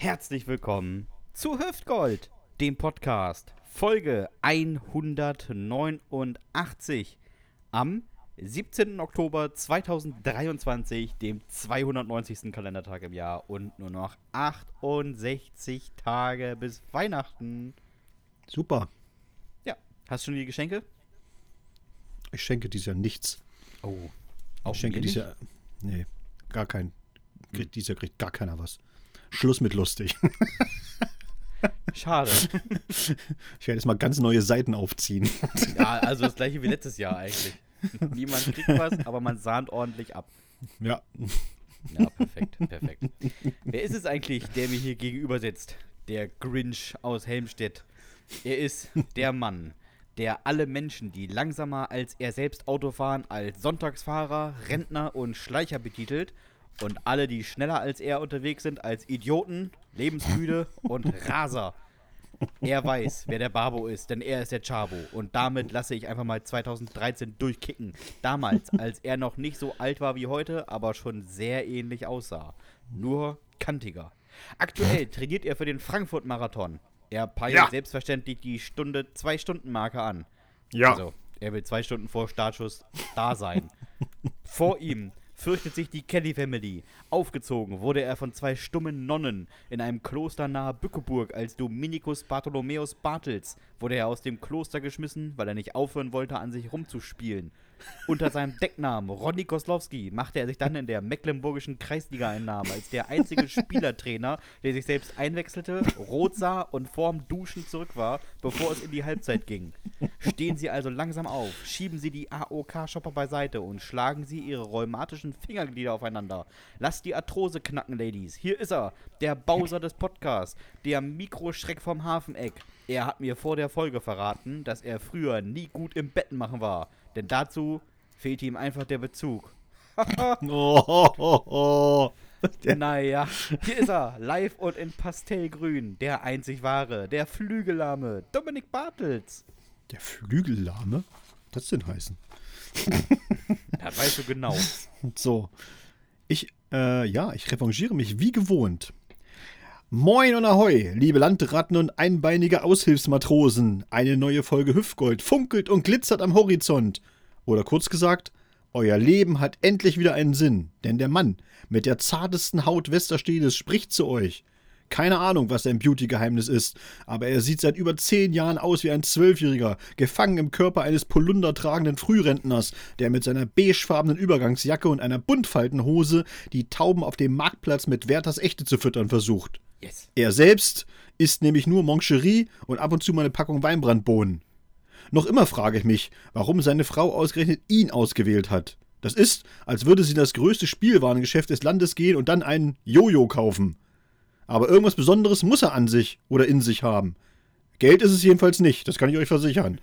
Herzlich willkommen zu Hüftgold, dem Podcast, Folge 189 am 17. Oktober 2023, dem 290. Kalendertag im Jahr und nur noch 68 Tage bis Weihnachten. Super. Ja, hast du schon die Geschenke? Ich schenke dieses Jahr nichts. Oh, ich schenke dieses Jahr. Nee, gar kein. Kriegt, dieses Jahr kriegt gar keiner was. Schluss mit lustig. Schade. Ich werde jetzt mal ganz neue Seiten aufziehen. Ja, also das gleiche wie letztes Jahr eigentlich. Niemand kriegt was, aber man sahnt ordentlich ab. Ja. Ja, perfekt, perfekt. Wer ist es eigentlich, der mir hier gegenüber sitzt? Der Grinch aus Helmstedt. Er ist der Mann, der alle Menschen, die langsamer als er selbst Auto fahren, als Sonntagsfahrer, Rentner und Schleicher betitelt und alle, die schneller als er unterwegs sind, als Idioten, lebensmüde und Raser. Er weiß, wer der Babo ist, denn er ist der Chabo. Und damit lasse ich einfach mal 2013 durchkicken. Damals, als er noch nicht so alt war wie heute, aber schon sehr ähnlich aussah. Nur kantiger. Aktuell trainiert er für den Frankfurt-Marathon. Er peilt Ja. selbstverständlich die Stunde, zwei Stunden Marke an. Ja. Also, er will zwei Stunden vor Startschuss da sein. vor ihm fürchtet sich die Kelly Family. Aufgezogen wurde er von zwei stummen Nonnen in einem Kloster nahe Bückeburg als Dominikus Bartholomäus Bartels. Wurde er aus dem Kloster geschmissen, weil er nicht aufhören wollte, an sich rumzuspielen. Unter seinem Decknamen Ronny Koslowski machte er sich dann in der mecklenburgischen Kreisliga einen Namen als der einzige Spielertrainer, der sich selbst einwechselte, rot sah und vorm Duschen zurück war, bevor es in die Halbzeit ging. Stehen Sie also langsam auf, schieben Sie die AOK-Shopper beiseite und schlagen Sie Ihre rheumatischen Fingerglieder aufeinander. Lasst die Arthrose knacken, Ladies. Hier ist er, der Bowser des Podcasts, der Mikroschreck vom Hafeneck. Er hat mir vor der Folge verraten, dass er früher nie gut im Betten machen war. Denn dazu fehlte ihm einfach der Bezug. Oh, oh, oh, oh. Naja, hier ist er, live und in Pastellgrün, der einzig wahre, der Flügellahme, Dominik Bartels. Der Flügellahme? Was das denn heißen? Das weißt du genau. So. Ich, äh, ja, ich revanchiere mich wie gewohnt. Moin und Ahoi, liebe Landratten und einbeinige Aushilfsmatrosen. Eine neue Folge Hüftgold funkelt und glitzert am Horizont. Oder kurz gesagt, euer Leben hat endlich wieder einen Sinn, denn der Mann mit der zartesten Haut Westerstedes spricht zu euch. Keine Ahnung, was sein Beauty-Geheimnis ist, aber er sieht seit über zehn Jahren aus wie ein Zwölfjähriger, gefangen im Körper eines Polunder tragenden Frührentners, der mit seiner beigefarbenen Übergangsjacke und einer Buntfaltenhose die Tauben auf dem Marktplatz mit Werthers Echte zu füttern versucht. Yes. Er selbst isst nämlich nur Moncherie und ab und zu mal eine Packung Weinbrandbohnen. Noch immer frage ich mich, warum seine Frau ausgerechnet ihn ausgewählt hat. Das ist, als würde sie in das größte Spielwarengeschäft des Landes gehen und dann einen Jojo kaufen. Aber irgendwas Besonderes muss er an sich oder in sich haben. Geld ist es jedenfalls nicht, das kann ich euch versichern.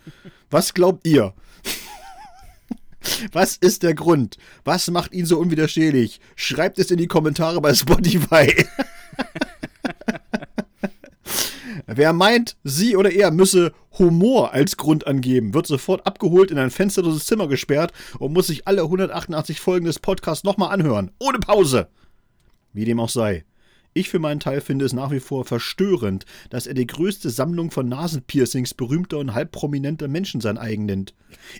Was glaubt ihr? Was ist der Grund? Was macht ihn so unwiderstehlich? Schreibt es in die Kommentare bei Spotify. Wer meint, sie oder er müsse Humor als Grund angeben, wird sofort abgeholt, in ein fensterloses Zimmer gesperrt und muss sich alle 188 Folgen des Podcasts nochmal anhören. Ohne Pause. Wie dem auch sei. Ich für meinen Teil finde es nach wie vor verstörend, dass er die größte Sammlung von Nasenpiercings berühmter und halbprominenter Menschen sein eigen nennt.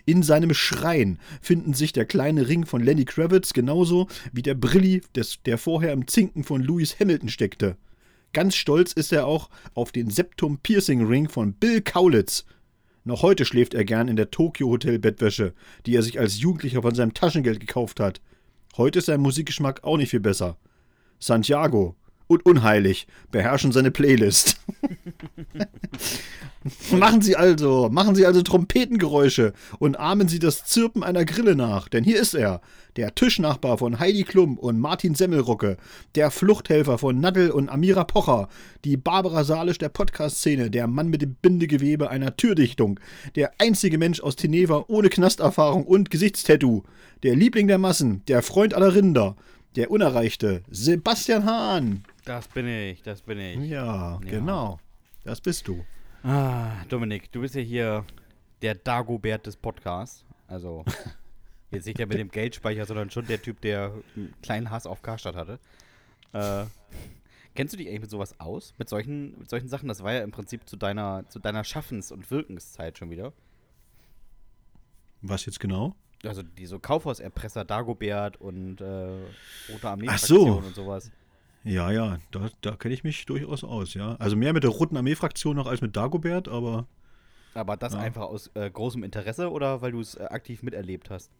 In seinem Schrein finden sich der kleine Ring von Lenny Kravitz genauso wie der Brilli, des, der vorher im Zinken von Lewis Hamilton steckte. Ganz stolz ist er auch auf den Septum Piercing Ring von Bill Kaulitz. Noch heute schläft er gern in der Tokyo Hotel Bettwäsche, die er sich als Jugendlicher von seinem Taschengeld gekauft hat. Heute ist sein Musikgeschmack auch nicht viel besser. Santiago und Unheilig beherrschen seine Playlist. machen Sie also, machen Sie also Trompetengeräusche und ahmen Sie das Zirpen einer Grille nach, denn hier ist er, der Tischnachbar von Heidi Klum und Martin Semmelrocke, der Fluchthelfer von Nadel und Amira Pocher, die Barbara Salisch der Podcast-Szene, der Mann mit dem Bindegewebe einer Türdichtung, der einzige Mensch aus Teneva ohne Knasterfahrung und Gesichtstattoo, der Liebling der Massen, der Freund aller Rinder, der Unerreichte, Sebastian Hahn. Das bin ich, das bin ich. Ja, genau. Das bist du. Ah, Dominik, du bist ja hier der Dagobert des Podcasts. Also, jetzt nicht der mit dem Geldspeicher, sondern schon der Typ, der einen kleinen Hass auf Karstadt hatte. Äh, Kennst du dich eigentlich mit sowas aus? Mit solchen, mit solchen Sachen? Das war ja im Prinzip zu deiner, zu deiner Schaffens- und Wirkenszeit schon wieder. Was jetzt genau? Also diese Kaufhauserpresser, Dagobert und äh, Rote armee Ach so. und sowas. Ja, ja, da, da kenne ich mich durchaus aus, ja. Also mehr mit der Roten Armee-Fraktion noch als mit Dagobert, aber. Aber das Ja. einfach aus äh, großem Interesse oder weil du es äh, aktiv miterlebt hast?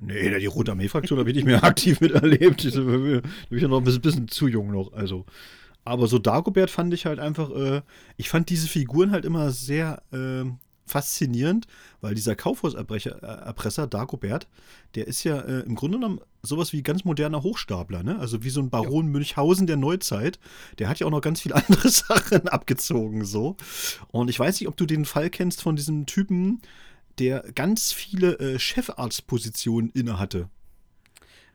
Nee, die Rote Armee-Fraktion habe ich nicht mehr aktiv miterlebt. Da bin ich ja noch ein bisschen, bisschen zu jung noch. Also. Aber so Dagobert fand ich halt einfach, äh, ich fand diese Figuren halt immer sehr äh, faszinierend, weil dieser Kaufhauserpresser, äh, Dagobert, der ist ja äh, im Grunde genommen sowas wie ganz moderner Hochstapler, ne? Also wie so ein Baron Münchhausen der Neuzeit. Der hat ja auch noch ganz viele andere Sachen abgezogen, so. Und ich weiß nicht, ob du den Fall kennst von diesem Typen, der ganz viele äh, Chefarztpositionen innehatte.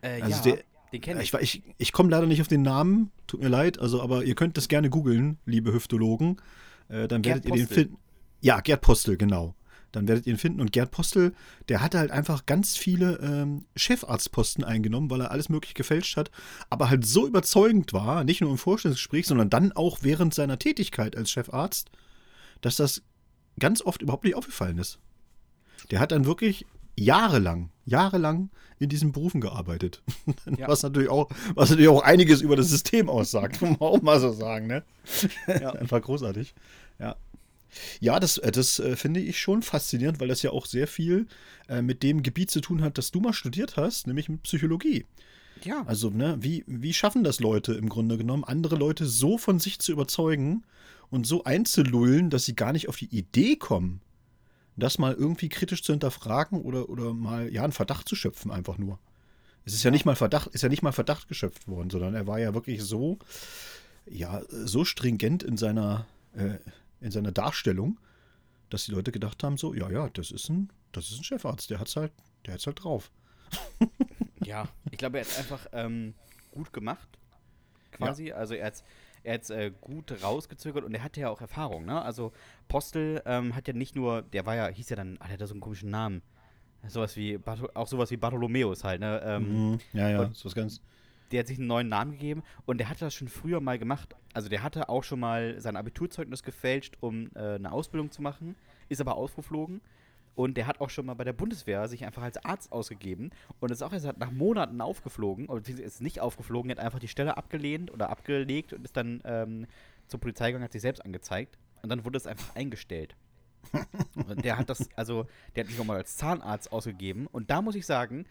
Äh, Also ja, der- den kenne ich. Ich, ich, ich komme leider nicht auf den Namen, tut mir leid, also aber ihr könnt das gerne googeln, liebe Hüftologen. Äh, dann Gerd werdet ihr den Postel. finden. Ja, Gerd Postel, genau. Dann werdet ihr ihn finden. Und Gerd Postel, der hatte halt einfach ganz viele ähm, Chefarztposten eingenommen, weil er alles möglich gefälscht hat, aber halt so überzeugend war, nicht nur im Vorstellungsgespräch, sondern dann auch während seiner Tätigkeit als Chefarzt, dass das ganz oft überhaupt nicht aufgefallen ist. Der hat dann wirklich jahrelang, jahrelang in diesen Berufen gearbeitet. Ja. Was, natürlich auch, was natürlich auch einiges über das System aussagt, muss man auch mal so sagen, ne? Ja. Einfach großartig. Ja. Ja, das, äh, das äh, finde ich schon faszinierend, weil das ja auch sehr viel äh, mit dem Gebiet zu tun hat, das du mal studiert hast, nämlich mit Psychologie. Ja, Also, ne, wie, wie schaffen das Leute im Grunde genommen, andere Leute so von sich zu überzeugen und so einzulullen, dass sie gar nicht auf die Idee kommen, das mal irgendwie kritisch zu hinterfragen oder, oder mal, ja, einen Verdacht zu schöpfen, einfach nur. Es ist ja nicht mal Verdacht, ist ja nicht mal Verdacht geschöpft worden, sondern er war ja wirklich so, ja, so stringent in seiner, äh, in seiner Darstellung, dass die Leute gedacht haben, so, ja, ja, das ist ein, das ist ein Chefarzt, der hat's halt, der hat's halt drauf. ja. Ich glaube, er hat einfach ähm, gut gemacht, quasi. Also er hat er hat's, äh, gut rausgezögert und er hatte ja auch Erfahrung, ne? Also Postel ähm, hat ja nicht nur, der war ja, hieß ja dann, ah, der hat ja so einen komischen Namen. Sowas wie, auch sowas wie Bartholomäus halt, ne? Ähm, Mhm. Ja, ja, so was ganz. der hat sich einen neuen Namen gegeben und der hatte das schon früher mal gemacht. Also der hatte auch schon mal sein Abiturzeugnis gefälscht, um äh, eine Ausbildung zu machen, ist aber ausgeflogen. Und der hat auch schon mal bei der Bundeswehr sich einfach als Arzt ausgegeben und ist auch erst nach Monaten aufgeflogen, oder ist nicht aufgeflogen, hat einfach die Stelle abgelehnt oder abgelegt und ist dann ähm, zur Polizei gegangen, hat sich selbst angezeigt und dann wurde es einfach eingestellt. und der hat das, also, der hat sich nochmal als Zahnarzt ausgegeben und da muss ich sagen,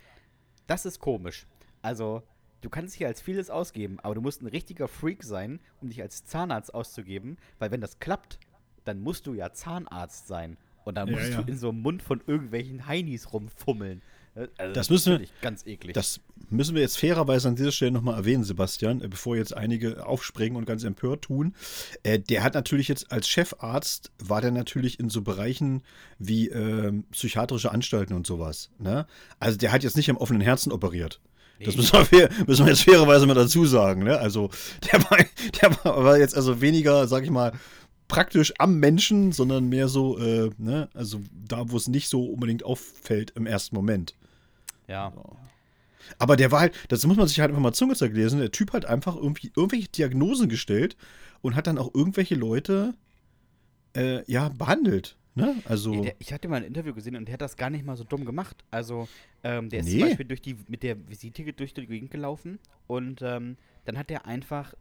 das ist komisch. Also, du kannst dich als vieles ausgeben, aber du musst ein richtiger Freak sein, um dich als Zahnarzt auszugeben, weil wenn das klappt, dann musst du ja Zahnarzt sein. Und dann Ja, musst ja. du in so einem Mund von irgendwelchen Heinis rumfummeln. Äh, Also, Das müssen wir- ganz eklig. Das müssen wir jetzt fairerweise an dieser Stelle nochmal erwähnen, Sebastian, äh, bevor jetzt einige aufspringen und ganz empört tun. Äh, der hat natürlich jetzt als Chefarzt, war der natürlich in so Bereichen wie ähm, psychiatrische Anstalten und sowas. Ne? Also der hat jetzt nicht am offenen Herzen operiert. Das Nee. müssen wir, fair, müssen wir jetzt fairerweise mal dazu sagen. Ne? Also der, war, der war, war jetzt also weniger, sag ich mal, praktisch am Menschen, sondern mehr so, äh, ne? also da, wo es nicht so unbedingt auffällt im ersten Moment. ja. Aber der war halt, das muss man sich halt einfach mal Zunge zerlesen. Der Typ hat einfach irgendwie irgendwelche Diagnosen gestellt und hat dann auch irgendwelche Leute äh, ja behandelt. Ne? Also der, ich hatte mal ein Interview gesehen und der hat das gar nicht mal so dumm gemacht. Also, ähm, der ist Nee. zum Beispiel durch die, mit der Visite durch die Gegend gelaufen und ähm, dann hat er einfach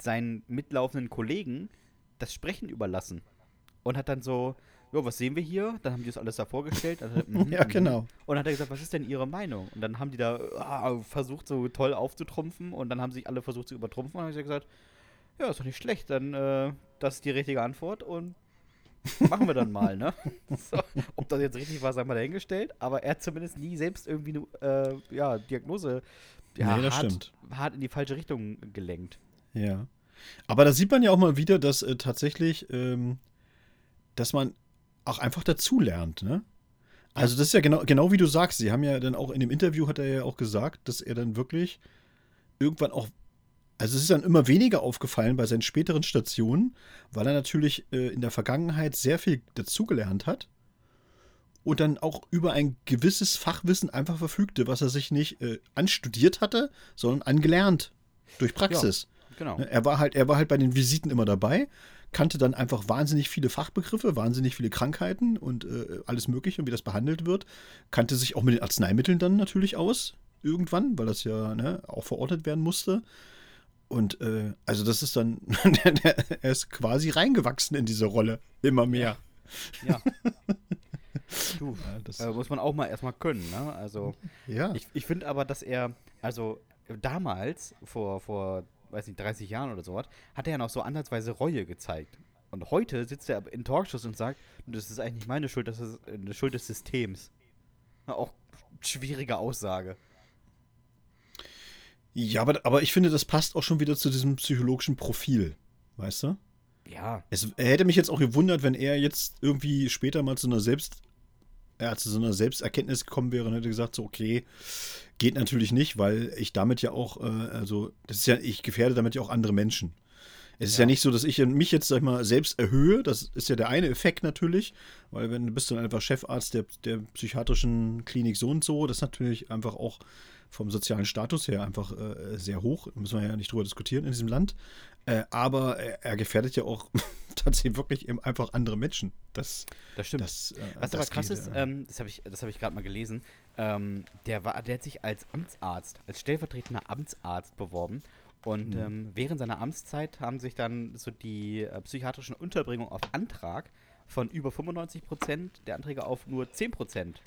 seinen mitlaufenden Kollegen das Sprechen überlassen. Und hat dann so, ja, was sehen wir hier? Dann haben die das alles da vorgestellt. Hat er, mhm, ja mhm. genau. Und dann hat er gesagt, was ist denn Ihre Meinung? Und dann haben die da ah, versucht, so toll aufzutrumpfen und dann haben sich alle versucht zu übertrumpfen und dann habe ich gesagt, ja, ist doch nicht schlecht, dann äh, das ist die richtige Antwort und machen wir dann mal, ne? So, ob das jetzt richtig war, sei mal dahingestellt, aber er hat zumindest nie selbst irgendwie eine äh, ja, Diagnose ja, Nee, das hart, stimmt. hart in die falsche Richtung gelenkt. Ja. Aber da sieht man ja auch mal wieder, dass äh, tatsächlich, ähm, dass man auch einfach dazulernt, ne? Also das ist ja genau, genau wie du sagst. Sie haben ja dann auch in dem Interview hat er ja auch gesagt, dass er dann wirklich irgendwann auch, also es ist dann immer weniger aufgefallen bei seinen späteren Stationen, weil er natürlich äh, in der Vergangenheit sehr viel dazugelernt hat und dann auch über ein gewisses Fachwissen einfach verfügte, was er sich nicht äh, anstudiert hatte, sondern angelernt durch Praxis. Genau. Ne, Er war halt, er war halt bei den Visiten immer dabei, kannte dann einfach wahnsinnig viele Fachbegriffe, wahnsinnig viele Krankheiten und äh, alles Mögliche und wie das behandelt wird. Kannte sich auch mit den Arzneimitteln dann natürlich aus, irgendwann, weil das ja ne, auch verordnet werden musste. Und äh, also das ist dann, er ist quasi reingewachsen in diese Rolle, immer mehr. Ja. du, Ja, das- äh, muss man auch mal erstmal können, ne? Also, Ja. ich, ich finde aber, dass er, also damals, vor, vor, weiß nicht, 30 Jahren oder so was, hat er ja noch so ansatzweise Reue gezeigt. Und heute sitzt er in Talkshows und sagt, das ist eigentlich nicht meine Schuld, das ist eine Schuld des Systems. Auch schwierige Aussage. ja, aber, aber ich finde, das passt auch schon wieder zu diesem psychologischen Profil, weißt du? Ja, Es er hätte mich jetzt auch gewundert, wenn er jetzt irgendwie später mal zu einer Selbst, ja, zu so einer Selbsterkenntnis gekommen wäre und hätte gesagt, so, okay, geht natürlich nicht, weil ich damit ja auch, äh, also, das ist ja, ich gefährde damit ja auch andere Menschen. Es ist ja. Ja. nicht so, dass ich mich jetzt, sag ich mal, selbst erhöhe. Das ist ja der eine Effekt natürlich, weil wenn du bist dann einfach Chefarzt der, der psychiatrischen Klinik so und so, das ist natürlich einfach auch vom sozialen Status her einfach äh, sehr hoch. Da müssen wir ja nicht drüber diskutieren in diesem Land. Äh, aber er, er gefährdet ja auch tatsächlich wirklich eben einfach andere Menschen. Das, das stimmt. das, äh, Was aber das krass geht, ist, äh, ähm, das habe ich, das hab ich gerade mal gelesen, ähm, der, war, der hat sich als Amtsarzt, als stellvertretender Amtsarzt beworben. Und Mhm. ähm, während seiner Amtszeit haben sich dann so die äh, psychiatrischen Unterbringungen auf Antrag von über 95 Prozent der Anträge auf nur 10 Prozent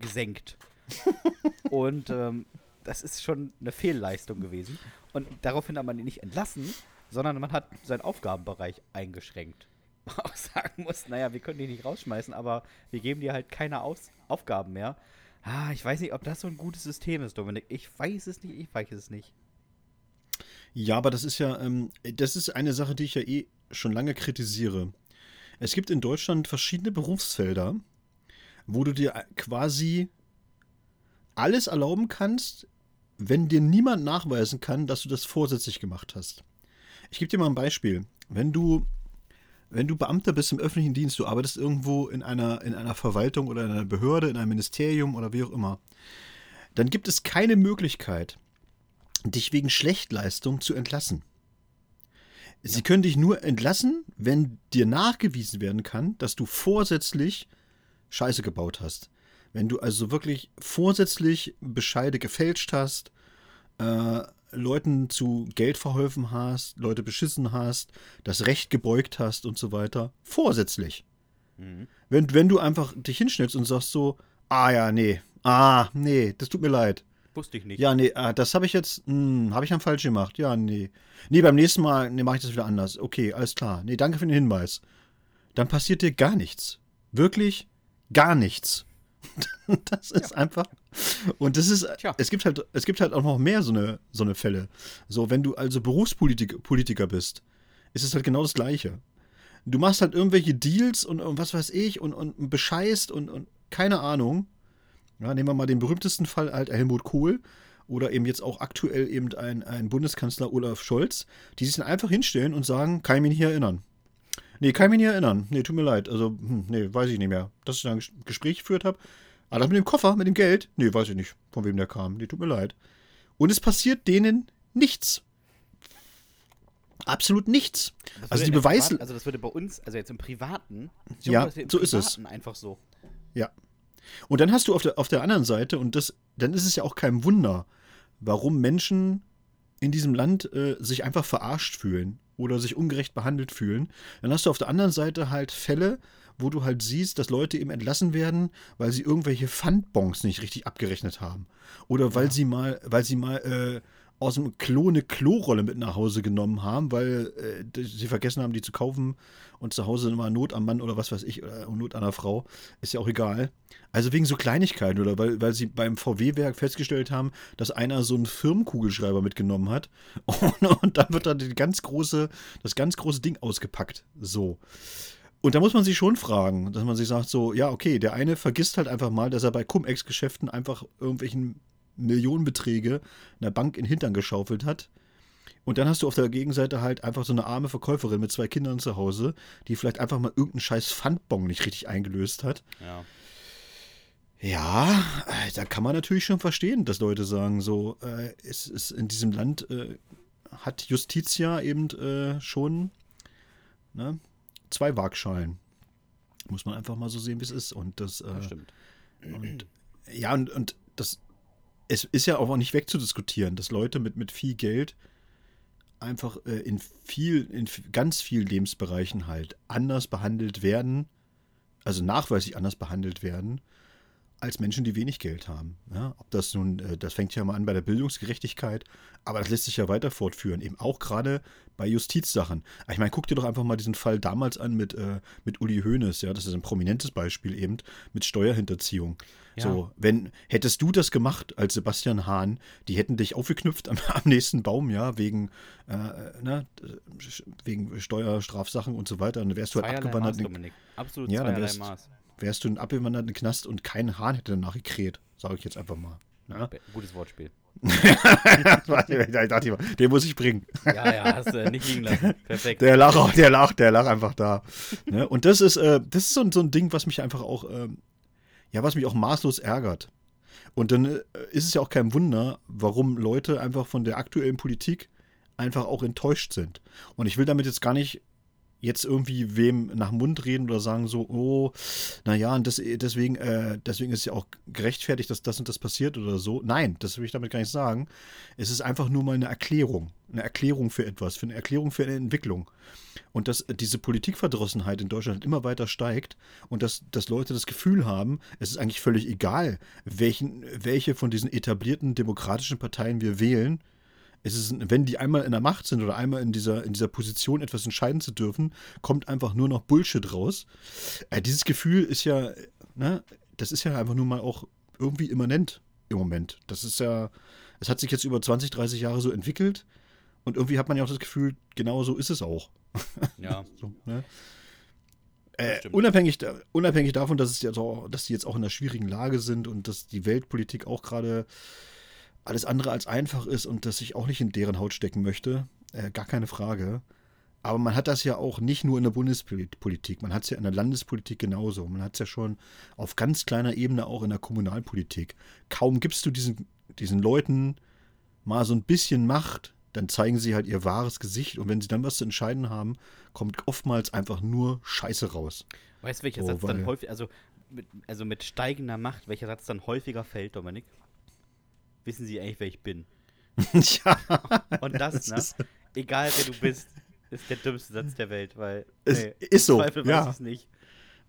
gesenkt. Und ähm, das ist schon eine Fehlleistung gewesen. Und daraufhin hat man ihn nicht entlassen, sondern man hat seinen Aufgabenbereich eingeschränkt. Auch sagen muss, naja, wir können dich nicht rausschmeißen, aber wir geben dir halt keine Aus Aufgaben mehr. Ah, ich weiß nicht, ob das so ein gutes System ist, Dominik. Ich weiß es nicht, ich weiß es nicht. Ja, aber das ist ja, ähm, das ist eine Sache, die ich ja eh schon lange kritisiere. Es gibt in Deutschland verschiedene Berufsfelder, wo du dir quasi alles erlauben kannst, wenn dir niemand nachweisen kann, dass du das vorsätzlich gemacht hast. Ich gebe dir mal ein Beispiel. Wenn du, wenn du Beamter bist im öffentlichen Dienst, du arbeitest irgendwo in einer, in einer Verwaltung oder in einer Behörde, in einem Ministerium oder wie auch immer, dann gibt es keine Möglichkeit, dich wegen Schlechtleistung zu entlassen. Sie können dich nur entlassen, wenn dir nachgewiesen werden kann, dass du vorsätzlich Scheiße gebaut hast. Wenn du also wirklich vorsätzlich Bescheide gefälscht hast, äh, Leuten zu Geld verholfen hast, Leute beschissen hast, das Recht gebeugt hast und so weiter. Vorsätzlich. Mhm. Wenn, wenn du einfach dich hinschnellst und sagst so, ah ja, nee, ah, nee, das tut mir leid. Wusste ich nicht. Ja, nee, ah, das habe ich jetzt, hm, habe ich am falsch gemacht. Ja, nee. Nee, beim nächsten Mal, nee, mache ich das wieder anders. Okay, alles klar. Nee, danke für den Hinweis. Dann passiert dir gar nichts. Wirklich gar nichts. das ist einfach. Und das ist, Tja. es gibt halt, es gibt halt auch noch mehr so eine, so eine Fälle. So, wenn du also Berufspolitiker Politiker bist, ist es halt genau das Gleiche. Du machst halt irgendwelche Deals und, und was weiß ich und, und bescheißt und, und keine Ahnung. Ja, nehmen wir mal den berühmtesten Fall halt Helmut Kohl oder eben jetzt auch aktuell eben ein, ein Bundeskanzler Olaf Scholz, die sich dann einfach hinstellen und sagen, kann ich mich nicht erinnern. Nee, kann ich mich nicht erinnern. Nee, tut mir leid. Also, hm, nee, weiß ich nicht mehr. Dass ich da ein Ges- Gespräch geführt habe. Aber das mit dem Koffer, mit dem Geld? Nee, weiß ich nicht, von wem der kam. Nee, tut mir leid. Und es passiert denen nichts. Absolut nichts. Das Also die Beweise. Also das würde bei uns, also jetzt im Privaten, Ja, im so ist es. Privaten einfach so. Ja. Und dann hast du auf der, auf der anderen Seite, und das, dann ist es ja auch kein Wunder, warum Menschen in diesem Land äh, sich einfach verarscht fühlen oder sich ungerecht behandelt fühlen. Dann hast du auf der anderen Seite halt Fälle, wo du halt siehst, dass Leute eben entlassen werden, weil sie irgendwelche Pfandbons nicht richtig abgerechnet haben. Oder weil sie mal, weil sie mal äh, aus dem Klo eine Klorolle mit nach Hause genommen haben, weil äh, sie vergessen haben, die zu kaufen und zu Hause immer Not am Mann oder was weiß ich, oder Not an der Frau, ist ja auch egal. Also wegen so Kleinigkeiten oder weil, weil sie beim VW-Werk festgestellt haben, dass einer so einen Firmenkugelschreiber mitgenommen hat und, und dann wird dann die ganz große, das ganz große Ding ausgepackt. So. Und da muss man sich schon fragen, dass man sich sagt, so, ja, okay, der eine vergisst halt einfach mal, dass er bei Cum-Ex-Geschäften einfach irgendwelchen Millionenbeträge einer Bank in den Hintern geschaufelt hat. Und dann hast du auf der Gegenseite halt einfach so eine arme Verkäuferin mit zwei Kindern zu Hause, die vielleicht einfach mal irgendeinen scheiß Pfandbon nicht richtig eingelöst hat. Ja. Ja, äh, da kann man natürlich schon verstehen, dass Leute sagen, so, äh, es ist in diesem Land, äh, hat Justitia eben äh, schon ne, zwei Waagschalen. Muss man einfach mal so sehen, wie es ist. Und das, äh, Das stimmt. und, ja, und, und das es ist ja auch nicht wegzudiskutieren, dass Leute mit, mit viel Geld einfach äh, in viel, in ganz vielen Lebensbereichen halt anders behandelt werden, also nachweislich anders behandelt werden, als Menschen, die wenig Geld haben. Ja, ob das nun, äh, das fängt ja mal an bei der Bildungsgerechtigkeit, aber das lässt sich ja weiter fortführen, eben auch gerade bei Justizsachen. Ich meine, guck dir doch einfach mal diesen Fall damals an mit, äh, mit Uli Hoeneß, ja, das ist ein prominentes Beispiel eben, mit Steuerhinterziehung. Ja. So, wenn, hättest du das gemacht als Sebastian Hahn, die hätten dich aufgeknüpft am, am nächsten Baum, ja, wegen, äh, ne, wegen Steuerstrafsachen und so weiter, dann wärst du halt Zweierlei abgewandert, Maß, Dominik. Absolut Ja, dann wärst- Maß. wärst du ein abgewanderten Knast und kein Hahn hätte danach gekräht, sage ich jetzt einfach mal. Ja? Be- Gutes Wortspiel. den muss ich bringen. Ja, ja, hast du nicht liegen lassen. Perfekt. Der auch, der lag, der lag einfach da. Ne? Und das ist, äh, das ist so, ein- so ein Ding, was mich einfach auch, ähm, ja, was mich auch maßlos ärgert. Und dann äh, ist es ja auch kein Wunder, warum Leute einfach von der aktuellen Politik einfach auch enttäuscht sind. Und ich will damit jetzt gar nicht jetzt irgendwie wem nach Mund reden oder sagen so, oh, naja, und das, deswegen, äh, deswegen ist ja auch gerechtfertigt, dass das und das passiert oder so. Nein, das will ich damit gar nicht sagen. Es ist einfach nur mal eine Erklärung. Eine Erklärung für etwas, für eine Erklärung für eine Entwicklung. Und dass diese Politikverdrossenheit in Deutschland immer weiter steigt und dass, dass Leute das Gefühl haben, es ist eigentlich völlig egal, welchen, welche von diesen etablierten demokratischen Parteien wir wählen. Es ist, wenn die einmal in der Macht sind oder einmal in dieser, in dieser Position etwas entscheiden zu dürfen, kommt einfach nur noch Bullshit raus. Äh, dieses Gefühl ist ja, ne, das ist ja einfach nur mal auch irgendwie immanent im Moment. Das ist ja, es hat sich jetzt über 20, 30 Jahre so entwickelt und irgendwie hat man ja auch das Gefühl, genau so ist es auch. Ja, So, ne? Äh, unabhängig, unabhängig davon, dass, es jetzt auch, dass die jetzt auch in einer schwierigen Lage sind und dass die Weltpolitik auch gerade alles andere als einfach ist und dass ich auch nicht in deren Haut stecken möchte, äh, gar keine Frage. Aber man hat das ja auch nicht nur in der Bundespolitik, man hat es ja in der Landespolitik genauso. Man hat es ja schon auf ganz kleiner Ebene auch in der Kommunalpolitik. Kaum gibst du diesen, diesen Leuten mal so ein bisschen Macht, dann zeigen sie halt ihr wahres Gesicht und wenn sie dann was zu entscheiden haben, kommt oftmals einfach nur Scheiße raus. weißt du, welcher So, Satz dann häufig, also mit, also mit steigender Macht, welcher Satz dann häufiger fällt, Dominik? Wissen Sie eigentlich, wer ich bin? ja, Und das, ne? ist- Egal wer du bist, ist der dümmste Satz der Welt, weil. Es nee, ist so, Zweifel ja. weiß ich es nicht.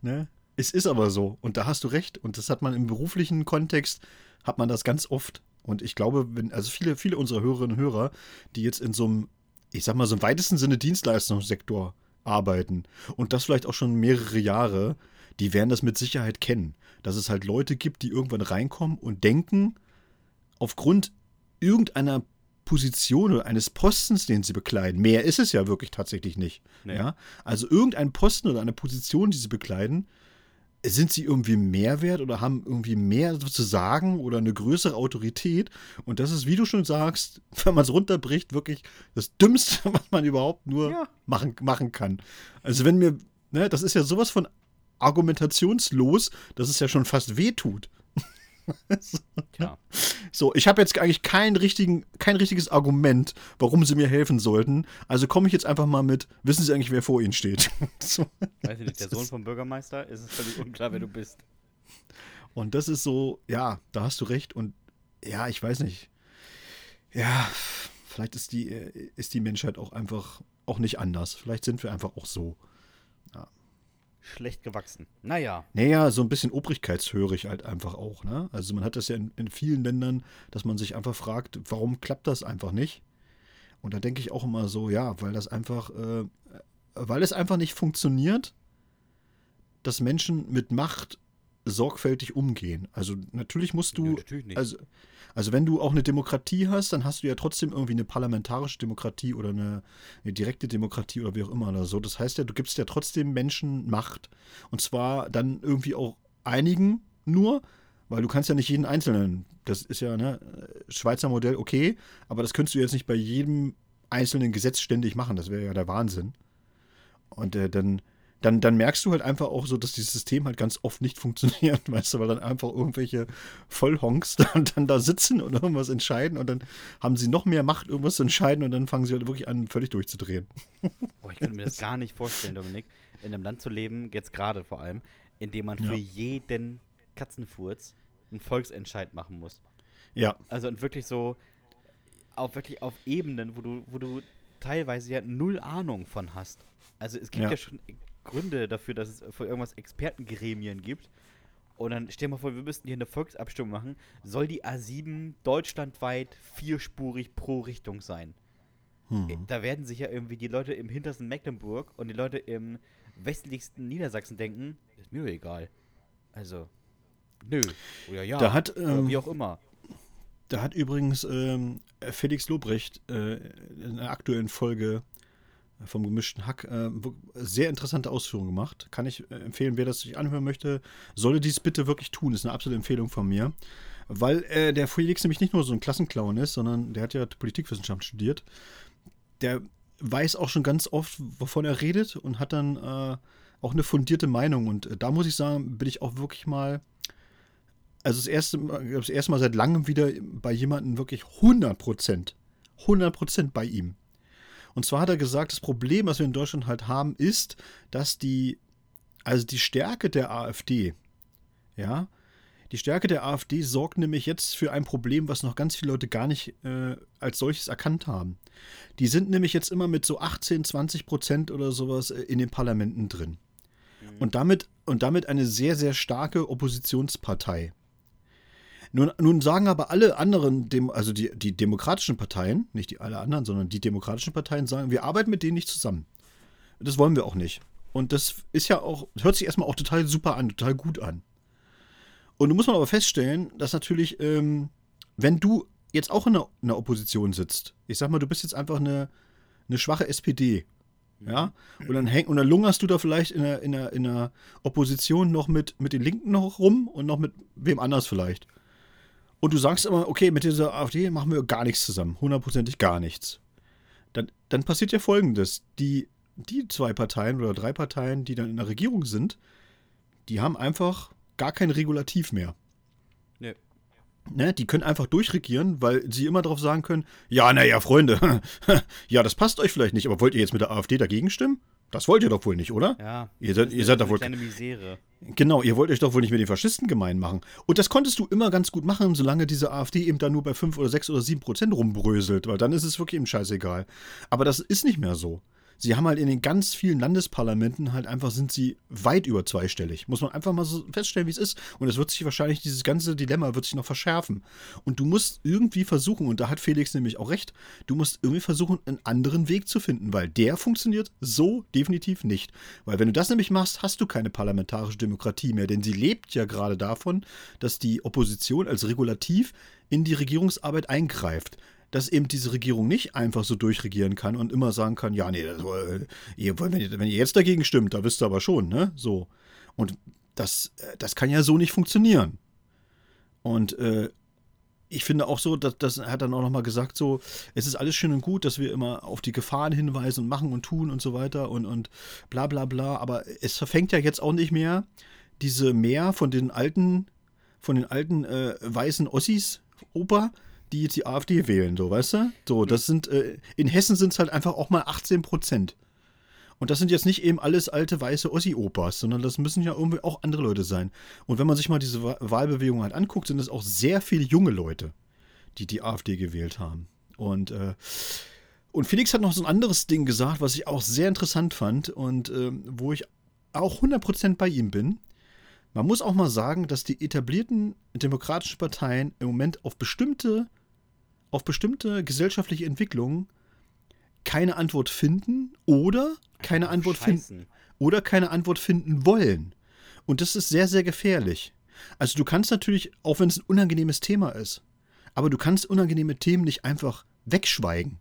ne? Es ist aber so und da hast du recht und das hat man im beruflichen Kontext, hat man das ganz oft. Und ich glaube, wenn, also viele, viele unserer Hörerinnen und Hörer, die jetzt in so einem, ich sag mal, so im weitesten Sinne Dienstleistungssektor arbeiten und das vielleicht auch schon mehrere Jahre, die werden das mit Sicherheit kennen. Dass es halt Leute gibt, die irgendwann reinkommen und denken, aufgrund irgendeiner Position oder eines Postens, den sie bekleiden, mehr ist es ja wirklich tatsächlich nicht. Nee. Ja? Also irgendein Posten oder eine Position, die sie bekleiden, sind sie irgendwie mehr wert oder haben irgendwie mehr zu sagen oder eine größere Autorität? Und das ist, wie du schon sagst, wenn man es runterbricht, wirklich das Dümmste, was man überhaupt nur Ja. machen, machen kann. Also wenn mir, ne, das ist ja sowas von argumentationslos, dass es ja schon fast wehtut. Tja. So, ich habe jetzt eigentlich kein, richtigen, kein richtiges Argument, warum sie mir helfen sollten. Also komme ich jetzt einfach mal mit, wissen Sie eigentlich, wer vor Ihnen steht? so. Weiß ich nicht, der Sohn vom Bürgermeister, ist es völlig unklar, wer du bist. Und das ist so, ja, da hast du recht. Und ja, ich weiß nicht. Ja, vielleicht ist die, äh, ist die Menschheit auch einfach auch nicht anders. Vielleicht sind wir einfach auch so. Schlecht gewachsen. Naja, Naja, so ein bisschen obrigkeitshörig halt einfach auch. Ne? Also man hat das ja in, in vielen Ländern, dass man sich einfach fragt, warum klappt das einfach nicht? Und da denke ich auch immer so, ja, weil das einfach, äh, weil es einfach nicht funktioniert, dass Menschen mit Macht sorgfältig umgehen. Also natürlich musst Nö, du, natürlich nicht. also, also wenn du auch eine Demokratie hast, dann hast du ja trotzdem irgendwie eine parlamentarische Demokratie oder eine, eine direkte Demokratie oder wie auch immer oder so. Das heißt ja, du gibst ja trotzdem Menschen Macht. Und zwar dann irgendwie auch einigen nur, weil du kannst ja nicht jeden Einzelnen. Das ist ja, ne, Schweizer Modell, okay, aber das könntest du jetzt nicht bei jedem einzelnen Gesetz ständig machen. Das wäre ja der Wahnsinn. Und äh, dann, dann, dann merkst du halt einfach auch so, dass dieses System halt ganz oft nicht funktioniert, weißt du, weil dann einfach irgendwelche Vollhonks dann, dann da sitzen und irgendwas entscheiden und dann haben sie noch mehr Macht, irgendwas zu entscheiden und dann fangen sie halt wirklich an, völlig durchzudrehen. Boah, ich könnte mir das gar nicht vorstellen, Dominik, in einem Land zu leben, jetzt gerade vor allem, in dem man Ja. für jeden Katzenfurz einen Volksentscheid machen muss. Ja, Also und wirklich so auf wirklich auf Ebenen, wo du, wo du teilweise ja null Ahnung von hast. Also es gibt ja, Ja. schon Gründe dafür, dass es für irgendwas Expertengremien gibt. Und dann stell mal vor, wir müssten hier eine Volksabstimmung machen. Soll die A7 deutschlandweit vierspurig pro Richtung sein? hm. Da werden sich ja irgendwie die Leute im hintersten Mecklenburg und die Leute im westlichsten Niedersachsen denken, ist mir egal. Also, nö. Oder ja. Da hat, ähm, wie auch immer. Da hat übrigens ähm, Felix Lobrecht äh, in einer aktuellen Folge vom gemischten Hack äh, sehr interessante Ausführungen gemacht. Kann ich äh, empfehlen, wer das sich anhören möchte, solle dies bitte wirklich tun. Ist eine absolute Empfehlung von mir. Weil äh, der Felix nämlich nicht nur so ein Klassenclown ist, sondern der hat ja Politikwissenschaft studiert. Der weiß auch schon ganz oft, wovon er redet und hat dann äh, auch eine fundierte Meinung. Und äh, da muss ich sagen, bin ich auch wirklich mal also das erste, das erste Mal seit langem wieder bei jemandem wirklich 100 Prozent, 100 Prozent bei ihm. Und zwar hat er gesagt, das Problem, was wir in Deutschland halt haben, ist, dass die, also die Stärke der AfD, ja, die Stärke der AfD sorgt nämlich jetzt für ein Problem, was noch ganz viele Leute gar nicht äh, als solches erkannt haben. Die sind nämlich jetzt immer mit so 18, 20 Prozent oder sowas äh, in den Parlamenten drin. Und damit, und damit eine sehr, sehr starke Oppositionspartei. Nun, nun sagen aber alle anderen, Dem, also die, die demokratischen Parteien, nicht die alle anderen, sondern die demokratischen Parteien sagen, wir arbeiten mit denen nicht zusammen. Das wollen wir auch nicht. Und das ist ja auch, hört sich erstmal auch total super an, total gut an. Und du musst man aber feststellen, dass natürlich, ähm, wenn du jetzt auch in der, in der Opposition sitzt, ich sag mal, du bist jetzt einfach eine, eine schwache SPD, ja, und dann, häng, und dann lungerst du da vielleicht in der, in der, in der Opposition noch mit, mit den Linken noch rum und noch mit wem anders vielleicht. Und du sagst immer, okay, mit dieser AfD machen wir gar nichts zusammen, hundertprozentig gar nichts. Dann, dann passiert ja folgendes: die, die zwei Parteien oder drei Parteien, die dann in der Regierung sind, die haben einfach gar kein Regulativ mehr. Nö. Ne, die können einfach durchregieren, weil sie immer darauf sagen können, ja, naja, Freunde, ja, das passt euch vielleicht nicht, aber wollt ihr jetzt mit der AfD dagegen stimmen? Das wollt ihr doch wohl nicht, oder? Ja. Ihr seid- ihr seid doch wohl- kleine Misere. Genau, ihr wollt euch doch wohl nicht mit den Faschisten gemein machen. Und das konntest du immer ganz gut machen, solange diese AfD eben dann nur bei 5 oder 6 oder 7 Prozent rumbröselt, weil dann ist es wirklich eben scheißegal. Aber das ist nicht mehr so. Sie haben halt in den ganz vielen Landesparlamenten halt einfach, sind sie weit über zweistellig. Muss man einfach mal so feststellen, wie es ist. Und es wird sich wahrscheinlich, dieses ganze Dilemma wird sich noch verschärfen. Und du musst irgendwie versuchen, und da hat Felix nämlich auch recht, du musst irgendwie versuchen, einen anderen Weg zu finden, weil der funktioniert so definitiv nicht. Weil wenn du das nämlich machst, hast du keine parlamentarische Demokratie mehr, denn sie lebt ja gerade davon, dass die Opposition als Regulativ in die Regierungsarbeit eingreift dass eben diese Regierung nicht einfach so durchregieren kann und immer sagen kann, ja, nee, äh, wenn, ihr, wenn ihr jetzt dagegen stimmt, da wisst ihr aber schon, ne? So. Und das, äh, das kann ja so nicht funktionieren. Und äh, ich finde auch so, dass das hat dann auch nochmal gesagt, so, es ist alles schön und gut, dass wir immer auf die Gefahren hinweisen und machen und tun und so weiter und, und bla bla bla, aber es verfängt ja jetzt auch nicht mehr diese mehr von den alten, von den alten äh, weißen Ossis, Opa, die jetzt die AfD wählen, so, weißt du? So, das sind, äh, in Hessen sind es halt einfach auch mal 18 Prozent. Und das sind jetzt nicht eben alles alte weiße Ossi-Opas, sondern das müssen ja irgendwie auch andere Leute sein. Und wenn man sich mal diese Wa- Wahlbewegung halt anguckt, sind es auch sehr viele junge Leute, die die AfD gewählt haben. Und, äh, und Felix hat noch so ein anderes Ding gesagt, was ich auch sehr interessant fand und ähm, wo ich auch 100% bei ihm bin. Man muss auch mal sagen, dass die etablierten demokratischen Parteien im Moment auf bestimmte, auf bestimmte gesellschaftliche Entwicklungen keine Antwort finden oder keine Antwort finden Scheißen. oder keine Antwort finden wollen. Und das ist sehr, sehr gefährlich. Also du kannst natürlich, auch wenn es ein unangenehmes Thema ist, aber du kannst unangenehme Themen nicht einfach wegschweigen.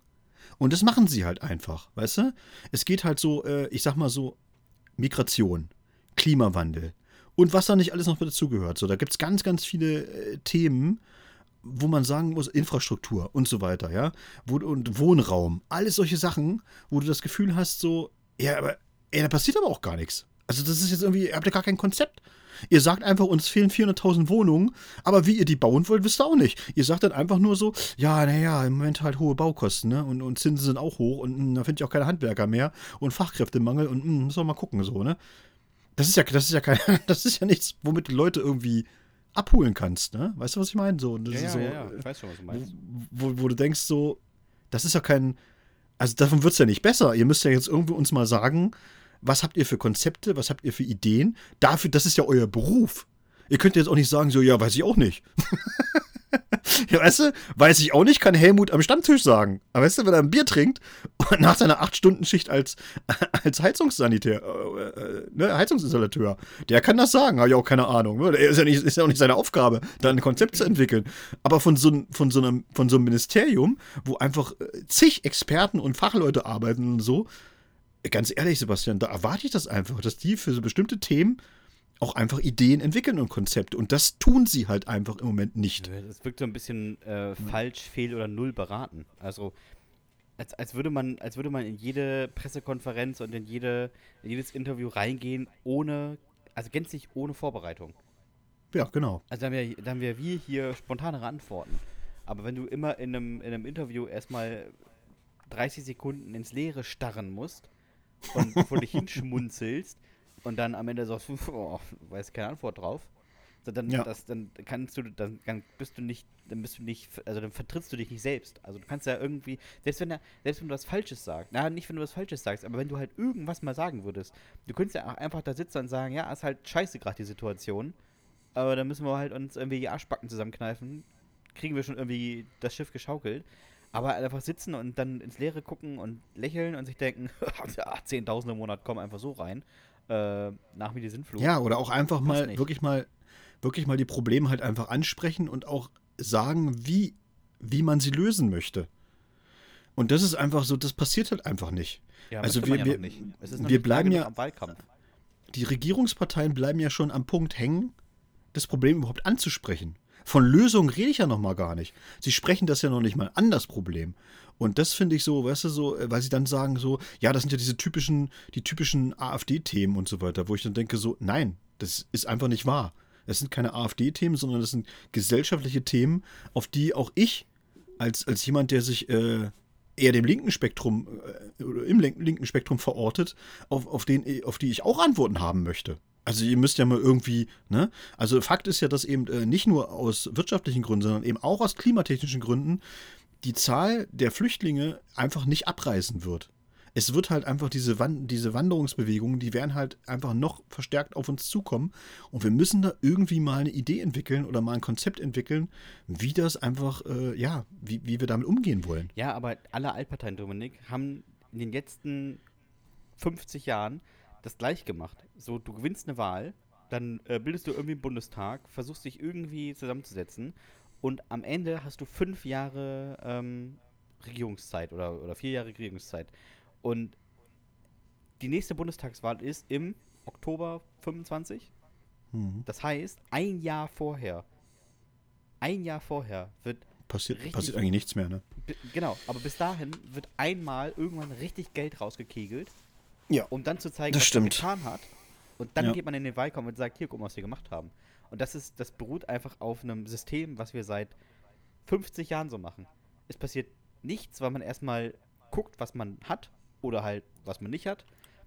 Und das machen sie halt einfach, weißt du? Es geht halt so, äh, ich sag mal so, Migration, Klimawandel und was da nicht alles noch dazugehört. So, da gibt es ganz, ganz viele äh, Themen, wo man sagen muss, Infrastruktur und so weiter, ja. Wo, und Wohnraum, alles solche Sachen, wo du das Gefühl hast, so, ja, aber ey, da passiert aber auch gar nichts. Also das ist jetzt irgendwie, ihr habt ja gar kein Konzept. Ihr sagt einfach, uns fehlen 400.000 Wohnungen, aber wie ihr die bauen wollt, wisst ihr auch nicht. Ihr sagt dann einfach nur so, ja, naja, im Moment halt hohe Baukosten, ne? Und, und Zinsen sind auch hoch und mh, da finde ich auch keine Handwerker mehr und Fachkräftemangel und mh, müssen wir mal gucken, so, ne? Das ist ja, das ist ja kein, das ist ja nichts, womit du Leute irgendwie abholen kannst, ne? Weißt du, was ich meine? So, das Ja, ist ja, so, ja, ich weiß schon, was du meinst. wo, wo, wo du denkst so, das ist ja kein, also davon wird es ja nicht besser. Ihr müsst ja jetzt irgendwie uns mal sagen, was habt ihr für Konzepte, was habt ihr für Ideen? Dafür, das ist ja euer Beruf. Ihr könnt jetzt auch nicht sagen, so, ja, weiß ich auch nicht. ja, weißt du, weiß ich auch nicht, kann Helmut am Stammtisch sagen. Aber weißt du, wenn er ein Bier trinkt und nach seiner 8-Stunden-Schicht als, als Heizungssanitär, äh, äh, ne, Heizungsinstallateur, der kann das sagen, habe ich auch keine Ahnung. Ne? Ist ja, nicht, ist ja auch nicht seine Aufgabe, da ein Konzept zu entwickeln. Aber von so, von so, einem, von so einem Ministerium, wo einfach äh, zig Experten und Fachleute arbeiten und so, ganz ehrlich, Sebastian, da erwarte ich das einfach, dass die für so bestimmte Themen auch einfach Ideen entwickeln und Konzepte. Und das tun sie halt einfach im Moment nicht. Es wirkt so ein bisschen äh, falsch, fehl oder null beraten. Also als, als würde man, als würde man in jede Pressekonferenz und in jede, in jedes Interview reingehen, ohne, also gänzlich ohne Vorbereitung. Ja, genau. Also da haben wir, da haben wir wir hier spontanere Antworten. Aber wenn du immer in einem, in einem Interview erstmal 30 Sekunden ins Leere starren musst und vor dich hinschmunzelst und dann am Ende sagst, oh, weiß keine Antwort drauf, so dann, Ja. das, dann kannst du, dann, dann bist du nicht, dann bist du nicht, also dann vertrittst du dich nicht selbst. Also du kannst ja irgendwie, selbst wenn er, selbst wenn du was Falsches sagst, na nicht wenn du was Falsches sagst, aber wenn du halt irgendwas mal sagen würdest, du könntest ja auch einfach da sitzen und sagen, ja, ist halt scheiße gerade die Situation, aber dann müssen wir halt uns irgendwie die Arschbacken zusammenkneifen. Kriegen wir schon irgendwie das Schiff geschaukelt. Aber einfach sitzen und dann ins Leere gucken und lächeln und sich denken, ja, 10.000 im Monat kommen einfach so rein. Äh, nach mir die Sintflut. Ja, oder auch einfach Passt mal nicht. wirklich mal wirklich mal die Probleme halt einfach ansprechen und auch sagen, wie, wie man sie lösen möchte. Und das ist einfach so, das passiert halt einfach nicht. Ja, also wir- ja wir- nicht. Wir bleiben ja- am Wahlkampf. Die Regierungsparteien bleiben ja schon am Punkt hängen, das Problem überhaupt anzusprechen. Von Lösungen rede ich ja noch mal gar nicht. Sie sprechen das ja noch nicht mal an, das Problem. Und das finde ich so, weißt du, so, äh, weil sie dann sagen so, ja, das sind ja diese typischen, die typischen AfD-Themen und so weiter, wo ich dann denke so, nein, das ist einfach nicht wahr. Das sind keine AfD-Themen, sondern das sind gesellschaftliche Themen, auf die auch ich als, als jemand, der sich äh, eher dem linken Spektrum äh, oder im link- linken Spektrum verortet, auf, auf, den, auf die ich auch Antworten haben möchte. Also ihr müsst ja mal irgendwie, ne? Also Fakt ist ja, dass eben äh, nicht nur aus wirtschaftlichen Gründen, sondern eben auch aus klimatechnischen Gründen die Zahl der Flüchtlinge einfach nicht abreißen wird. Es wird halt einfach diese, Wan diese Wanderungsbewegungen, die werden halt einfach noch verstärkt auf uns zukommen. Und wir müssen da irgendwie mal eine Idee entwickeln oder mal ein Konzept entwickeln, wie das einfach, äh, ja, wie, wie wir damit umgehen wollen. Ja, aber alle Altparteien, Dominik, haben in den letzten 50 Jahren das gleich gemacht. So, du gewinnst eine Wahl, dann äh, bildest du irgendwie einen Bundestag, versuchst dich irgendwie zusammenzusetzen und am Ende hast du fünf Jahre ähm, Regierungszeit oder, oder vier Jahre Regierungszeit. Und die nächste Bundestagswahl ist im Oktober 25. Hm. Das heißt, ein Jahr vorher, ein Jahr vorher wird Passiert, passiert eigentlich nichts mehr, ne? Genau, aber bis dahin wird einmal irgendwann richtig Geld rausgekegelt, Ja. um dann zu zeigen, Das was stimmt. man getan hat. Und dann Ja. geht man in den Wahlkampf und sagt, hier, guck mal, was wir gemacht haben. Und das ist, das beruht einfach auf einem System, was wir seit 50 Jahren so machen. Es passiert nichts, weil man erstmal guckt, was man hat oder halt, was man nicht hat.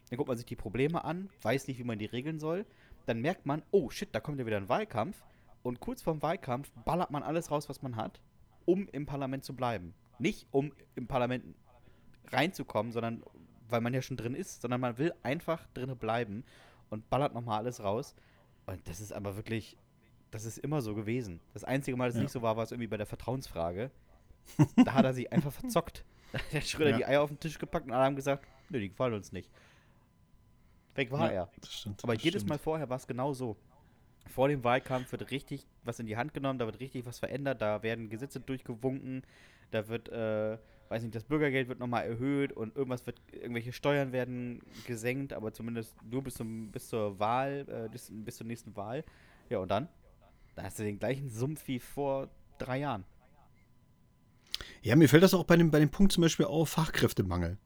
Dann guckt man sich die Probleme an, weiß nicht, wie man die regeln soll. Dann merkt man, oh shit, da kommt ja wieder ein Wahlkampf. Und kurz vorm Wahlkampf ballert man alles raus, was man hat, um im Parlament zu bleiben. Nicht um im Parlament reinzukommen, sondern weil man ja schon drin ist, sondern man will einfach drinne bleiben und ballert nochmal alles raus. Und das ist aber wirklich, das ist immer so gewesen. Das einzige Mal, dass es Ja. nicht so war, war es irgendwie bei der Vertrauensfrage. da hat er sich einfach verzockt. Da hat der Schröder Ja. die Eier auf den Tisch gepackt und alle haben gesagt, nö, die gefallen uns nicht. Weg war Ja, er. Das stimmt. Aber jedes stimmt. Mal vorher war es genau so. Vor dem Wahlkampf wird richtig was in die Hand genommen, da wird richtig was verändert, da werden Gesetze durchgewunken, da wird, äh, weiß nicht, das Bürgergeld wird nochmal erhöht und irgendwas wird, irgendwelche Steuern werden gesenkt, aber zumindest nur bis, zum, bis zur Wahl, äh, bis, bis zur nächsten Wahl. Ja, und dann? Da hast du den gleichen Sumpf wie vor drei Jahren. Ja, mir fällt das auch bei dem, bei dem Punkt zum Beispiel auf Fachkräftemangel.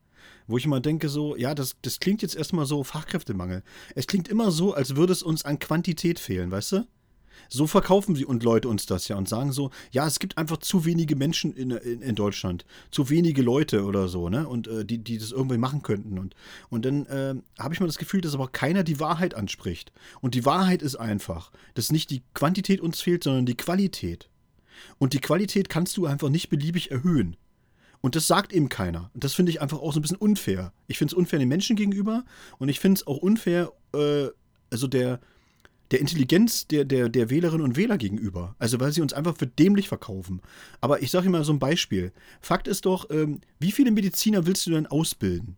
Wo ich immer denke, so, ja, das, das klingt jetzt erstmal so Fachkräftemangel. Es klingt immer so, als würde es uns an Quantität fehlen, weißt du? So verkaufen sie und Leute uns das ja und sagen so, ja, es gibt einfach zu wenige Menschen in, in, in Deutschland, zu wenige Leute oder so, ne? Und äh, die, die das irgendwie machen könnten. Und, und dann äh, habe ich mal das Gefühl, dass aber keiner die Wahrheit anspricht. Und die Wahrheit ist einfach, dass nicht die Quantität uns fehlt, sondern die Qualität. Und die Qualität kannst du einfach nicht beliebig erhöhen. Und das sagt eben keiner. Und das finde ich einfach auch so ein bisschen unfair. Ich finde es unfair den Menschen gegenüber und ich finde es auch unfair, äh, also der, der Intelligenz der, der, der Wählerinnen und Wähler gegenüber. Also weil sie uns einfach für dämlich verkaufen. Aber ich sage immer so ein Beispiel. Fakt ist doch, ähm, wie viele Mediziner willst du denn ausbilden?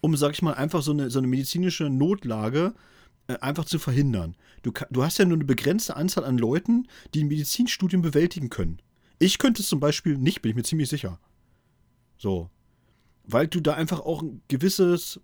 Um, sag ich mal, einfach so eine, so eine medizinische Notlage äh, einfach zu verhindern. Du, du hast ja nur eine begrenzte Anzahl an Leuten, die ein Medizinstudium bewältigen können. Ich könnte es zum Beispiel nicht, bin ich mir ziemlich sicher. So. Weil du da einfach auch ein gewisses,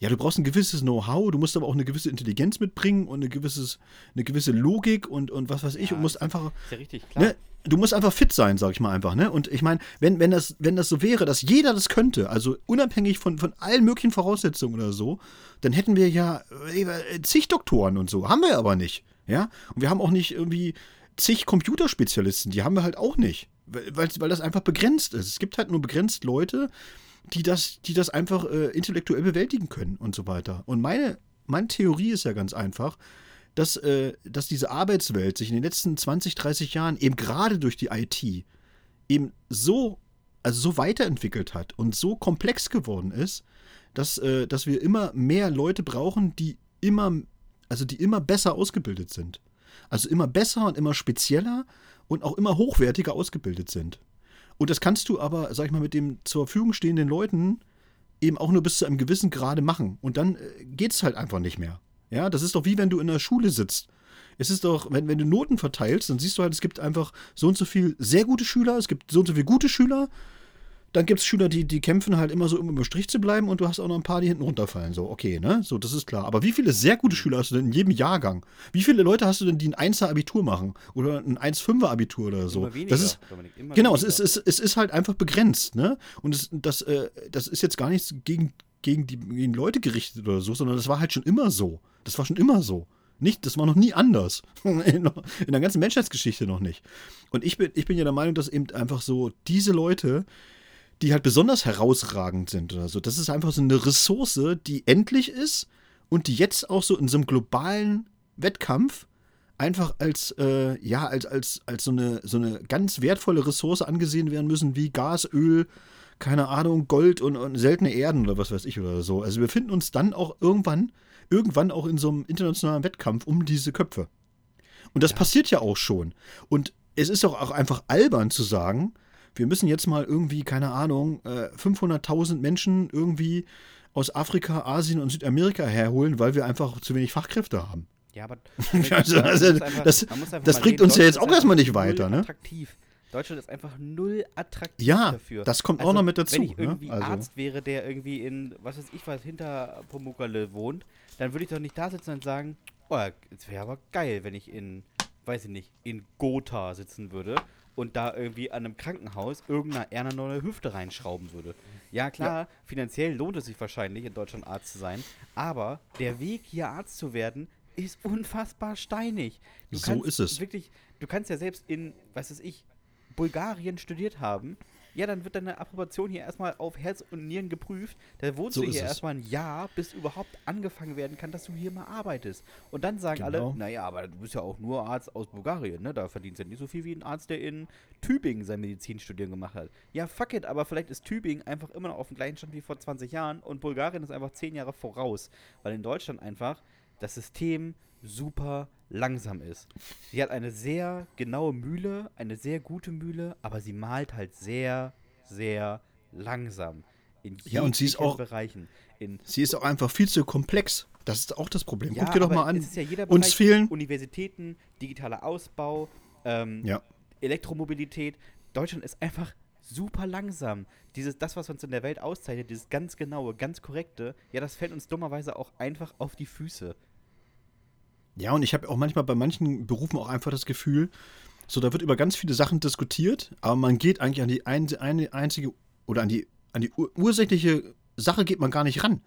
ja, du brauchst ein gewisses Know-how, du musst aber auch eine gewisse Intelligenz mitbringen und eine, gewisses, eine gewisse Logik und, und was weiß ich, Ja, und musst einfach. Ist ja richtig, klar. Ne, du musst einfach fit sein, sag ich mal einfach, ne? Und ich meine, wenn, wenn, das, wenn das so wäre, dass jeder das könnte, also unabhängig von, von allen möglichen Voraussetzungen oder so, dann hätten wir ja äh, zig Doktoren und so. Haben wir aber nicht. Ja? Und wir haben auch nicht irgendwie zig Computerspezialisten, die haben wir halt auch nicht. Weil weil das einfach begrenzt ist. Es gibt halt nur begrenzt Leute, die das, die das einfach äh, intellektuell bewältigen können und so weiter. Und meine, meine Theorie ist ja ganz einfach, dass, äh, dass diese Arbeitswelt sich in den letzten 20, 30 Jahren eben gerade durch die IT eben so, also so weiterentwickelt hat und so komplex geworden ist, dass, äh, dass wir immer mehr Leute brauchen, die immer, also die immer besser ausgebildet sind. Also immer besser und immer spezieller und auch immer hochwertiger ausgebildet sind. Und das kannst du aber, sag ich mal, mit den zur Verfügung stehenden Leuten eben auch nur bis zu einem gewissen Grade machen. Und dann äh, geht es halt einfach nicht mehr. Ja, das ist doch wie wenn du in der Schule sitzt. Es ist doch, wenn, wenn du Noten verteilst, dann siehst du halt, es gibt einfach so und so viel sehr gute Schüler, es gibt so und so viele gute Schüler. Dann gibt es Schüler, die, die kämpfen halt immer so, um im Strich zu bleiben und du hast auch noch ein paar, die hinten runterfallen. So, okay, ne? So, das ist klar. Aber wie viele sehr gute Schüler hast du denn in jedem Jahrgang? Wie viele Leute hast du denn, die ein 1er Abitur machen? Oder ein 1,5er Abitur oder so? Immer weniger, das ist, Dominik, immer Genau, es ist, es, ist halt einfach begrenzt, ne? Und es, das, äh, das ist jetzt gar nichts gegen, gegen die gegen Leute gerichtet oder so, sondern das war halt schon immer so. Das war schon immer so. Nicht, das war noch nie anders. In, in der ganzen Menschheitsgeschichte noch nicht. Und ich bin, ich bin ja der Meinung, dass eben einfach so diese Leute, die halt besonders herausragend sind oder so, das ist einfach so eine Ressource, die endlich ist und die jetzt auch so in so einem globalen Wettkampf einfach als, äh, ja, als, als, als so, eine, so eine ganz wertvolle Ressource angesehen werden müssen, wie Gas, Öl, keine Ahnung, Gold und, und seltene Erden oder was weiß ich oder so. Also wir finden uns dann auch irgendwann, irgendwann auch in so einem internationalen Wettkampf um diese Köpfe. Und das passiert ja auch schon. Und es ist doch auch einfach albern zu sagen, wir müssen jetzt mal irgendwie, keine Ahnung, äh, 500.000 Menschen irgendwie aus Afrika, Asien und Südamerika herholen, weil wir einfach zu wenig Fachkräfte haben. Ja, aber Also, also, das- einfach das bringt uns ja jetzt auch erstmal nicht weiter, ne? Attraktiv. Deutschland ist einfach null attraktiv Ja, dafür. das kommt auch noch mit dazu, Wenn ich ne? irgendwie Also- Arzt wäre, der irgendwie in, was weiß ich was, hinter Pomukale wohnt, dann würde ich doch nicht da sitzen und sagen, oh, es wäre aber geil, wenn ich in, weiß ich nicht, in Gotha sitzen würde und da irgendwie an einem Krankenhaus irgendeiner Erna neue Hüfte reinschrauben würde. Ja, klar, finanziell lohnt es sich wahrscheinlich, in Deutschland Arzt zu sein, aber der Weg, hier Arzt zu werden, ist unfassbar steinig. Du So ist es. Wirklich, du kannst ja selbst in, was weiß ich, Bulgarien studiert haben. Ja, dann wird deine Approbation hier erstmal auf Herz und Nieren geprüft. Da wohnst So du hier erstmal ein Jahr, bis überhaupt angefangen werden kann, dass du hier mal arbeitest. Und dann sagen Genau. alle, naja, aber du bist ja auch nur Arzt aus Bulgarien, ne? Da verdienst du ja nicht so viel wie ein Arzt, der in Tübingen sein Medizinstudium gemacht hat. Ja, fuck it, aber vielleicht ist Tübingen einfach immer noch auf dem gleichen Stand wie vor 20 Jahren und Bulgarien ist einfach 10 Jahre voraus. Weil in Deutschland einfach das System super langsam ist. Sie hat eine sehr genaue Mühle, eine sehr gute Mühle, aber sie malt halt sehr, sehr langsam. In Ja, und sie ist auch- Bereichen. In Sie ist auch einfach viel zu komplex. Das ist auch das Problem. ja, Guck dir doch mal an. Ja Uns fehlen. Universitäten, digitaler Ausbau, ähm, Ja. Elektromobilität. Deutschland ist einfach super langsam. Dieses, das, was uns in der Welt auszeichnet, dieses ganz genaue, ganz korrekte, ja, das fällt uns dummerweise auch einfach auf die Füße. Ja, und ich habe auch manchmal bei manchen Berufen auch einfach das Gefühl, so da wird über ganz viele Sachen diskutiert, aber man geht eigentlich an die ein, eine einzige oder an die, an die ur ursächliche Sache geht man gar nicht ran.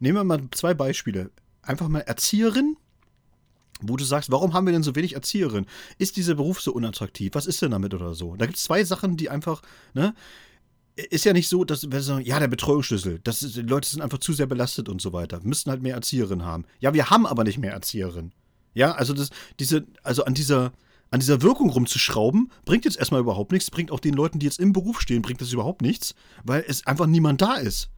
Nehmen wir mal zwei Beispiele. Einfach mal Erzieherin, wo du sagst, warum haben wir denn so wenig Erzieherin? Ist dieser Beruf so unattraktiv? Was ist denn damit oder so? Da gibt es zwei Sachen, die einfach, ne? Ist ja nicht so, dass wir sagen, ja, der Betreuungsschlüssel, das ist, die Leute sind einfach zu sehr belastet und so weiter. Wir müssten halt mehr Erzieherin haben. Ja, wir haben aber nicht mehr Erzieherin. Ja, also das, diese, also an dieser, an dieser Wirkung rumzuschrauben, bringt jetzt erstmal überhaupt nichts, bringt auch den Leuten, die jetzt im Beruf stehen, bringt das überhaupt nichts, weil es einfach niemand da ist.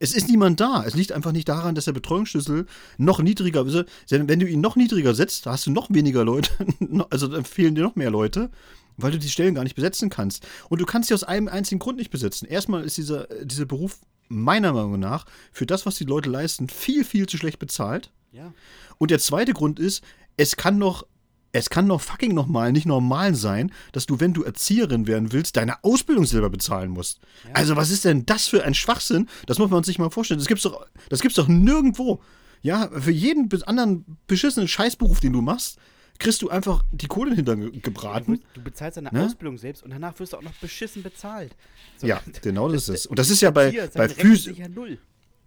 Es ist niemand da. Es liegt einfach nicht daran, dass der Betreuungsschlüssel noch niedriger ist. Wenn du ihn noch niedriger setzt, hast du noch weniger Leute. Also dann fehlen dir noch mehr Leute, weil du die Stellen gar nicht besetzen kannst. Und du kannst sie aus einem einzigen Grund nicht besetzen. Erstmal ist dieser, dieser Beruf meiner Meinung nach für das, was die Leute leisten, viel, viel zu schlecht bezahlt. Ja. Und der zweite Grund ist, es kann noch es kann doch fucking nochmal nicht normal sein, dass du, wenn du Erzieherin werden willst, deine Ausbildung selber bezahlen musst. Ja. Also, was ist denn das für ein Schwachsinn? Das muss man sich mal vorstellen. Das gibt's doch, das gibt's doch nirgendwo. Ja, für jeden anderen beschissenen Scheißberuf, den du machst, kriegst du einfach die Kohle hinter gebraten. Du, bezahlst deine ne? Ausbildung selbst und danach wirst du auch noch beschissen bezahlt. So, ja, genau das, das ist es. Und das ist ja bei, bei Physik.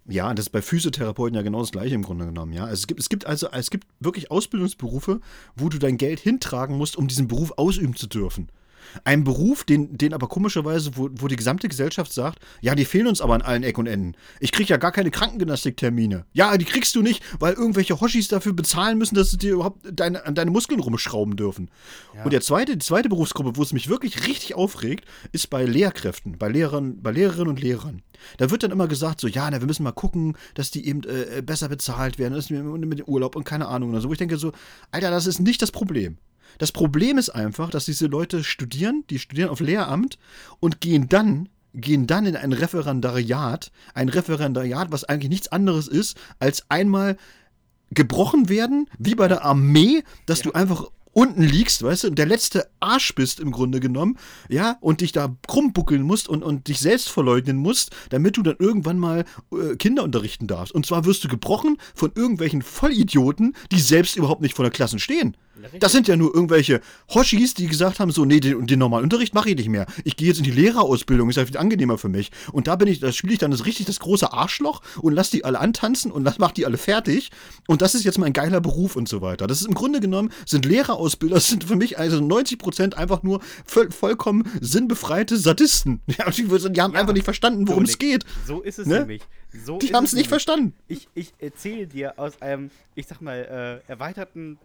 Ja, das ist bei Physiotherapeuten ja genau das gleiche im Grunde genommen, ja. Also es gibt, es gibt also, es gibt wirklich Ausbildungsberufe, wo du dein Geld hintragen musst, um diesen Beruf ausüben zu dürfen. Ein Beruf, den, den aber komischerweise, wo, wo die gesamte Gesellschaft sagt, ja, die fehlen uns aber an allen Ecken und Enden. Ich krieg ja gar keine Krankengymnastiktermine. Ja, die kriegst du nicht, weil irgendwelche Hoshis dafür bezahlen müssen, dass sie dir überhaupt deine, an deine Muskeln rumschrauben dürfen. Ja. Und der zweite, die zweite Berufsgruppe, wo es mich wirklich richtig aufregt, ist bei Lehrkräften, bei Lehrern, bei Lehrerinnen und Lehrern. Da wird dann immer gesagt, so, ja, na, wir müssen mal gucken, dass die eben äh, besser bezahlt werden, das mit, mit dem Urlaub und keine Ahnung oder so. Wo ich denke so, Alter, das ist nicht das Problem. Das Problem ist einfach, dass diese Leute studieren, die studieren auf Lehramt und gehen dann gehen dann in ein Referendariat, ein Referendariat, was eigentlich nichts anderes ist, als einmal gebrochen werden, wie bei der Armee, dass ja. du einfach unten liegst, weißt du, und der letzte Arsch bist im Grunde genommen, ja, und dich da krummbuckeln musst und, und dich selbst verleugnen musst, damit du dann irgendwann mal äh, Kinder unterrichten darfst. Und zwar wirst du gebrochen von irgendwelchen Vollidioten, die selbst überhaupt nicht vor der Klasse stehen. Das sind ja nur irgendwelche Hoshis, die gesagt haben, so, nee, den, den normalen Unterricht mache ich nicht mehr. Ich gehe jetzt in die Lehrerausbildung, ist ja viel angenehmer für mich. Und da bin ich, da spiele ich dann das richtig das große Arschloch und lass die alle antanzen und mach die alle fertig. Und das ist jetzt mein geiler Beruf und so weiter. Das ist im Grunde genommen, sind Lehrerausbilder, sind für mich also 90 Prozent einfach nur voll, vollkommen sinnbefreite Sadisten. Ja, die, die haben ja, einfach nicht verstanden, worum es geht. So ist es ne? nämlich. So die haben es nicht verstanden. Ich, ich erzähle dir aus einem, ich sag mal, äh, erweiterten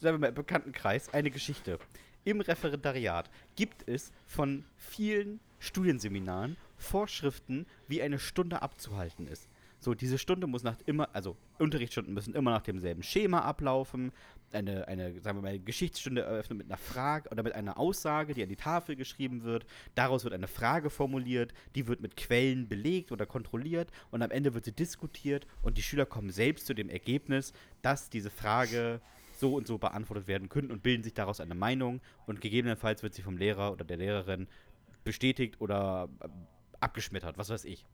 sagen wir mal, im Bekanntenkreis eine Geschichte. Im Referendariat gibt es von vielen Studienseminaren Vorschriften, wie eine Stunde abzuhalten ist. So, diese Stunde muss nach immer, also Unterrichtsstunden müssen immer nach demselben Schema ablaufen. Eine, eine, sagen wir mal, Geschichtsstunde eröffnet mit einer Frage oder mit einer Aussage, die an die Tafel geschrieben wird. Daraus wird eine Frage formuliert, die wird mit Quellen belegt oder kontrolliert und am Ende wird sie diskutiert und die Schüler kommen selbst zu dem Ergebnis, dass diese Frage so und so beantwortet werden können und bilden sich daraus eine Meinung und gegebenenfalls wird sie vom Lehrer oder der Lehrerin bestätigt oder äh, abgeschmettert, was weiß ich.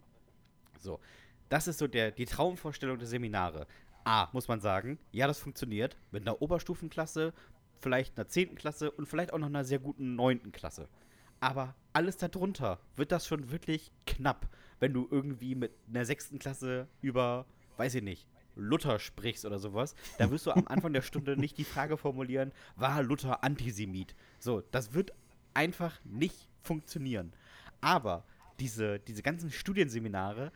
So, das ist so der, die Traumvorstellung der Seminare. A, muss man sagen, ja, das funktioniert mit einer Oberstufenklasse, vielleicht einer 10. Klasse und vielleicht auch noch einer sehr guten 9. Klasse. Aber alles darunter wird das schon wirklich knapp, wenn du irgendwie mit einer 6. Klasse über, weiß ich nicht, Luther sprichst oder sowas, da wirst du am Anfang der Stunde nicht die Frage formulieren, war Luther Antisemit? So, das wird einfach nicht funktionieren. Aber diese, diese ganzen Studienseminare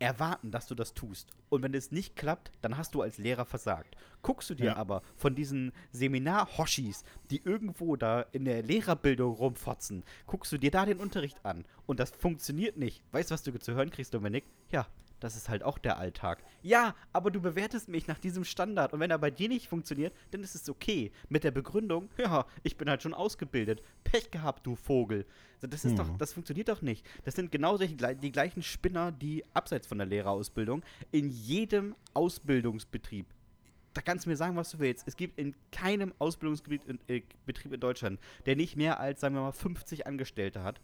erwarten, dass du das tust. Und wenn es nicht klappt, dann hast du als Lehrer versagt. Guckst du dir ja. aber von diesen Seminar-Hoshis, die irgendwo da in der Lehrerbildung rumfotzen, guckst du dir da den Unterricht an und das funktioniert nicht. Weißt du, was du zu hören kriegst, Dominik? Ja, das ist halt auch der Alltag. Ja, aber du bewertest mich nach diesem Standard und wenn er bei dir nicht funktioniert, dann ist es okay. Mit der Begründung, ja, ich bin halt schon ausgebildet. Pech gehabt, du Vogel. Das ist hm. doch, das funktioniert doch nicht. Das sind genau solche, die gleichen Spinner, die abseits von der Lehrerausbildung in jedem Ausbildungsbetrieb da kannst du mir sagen, was du willst. Es gibt in keinem Ausbildungsbetrieb in, äh, in Deutschland, der nicht mehr als, sagen wir mal, 50 Angestellte hat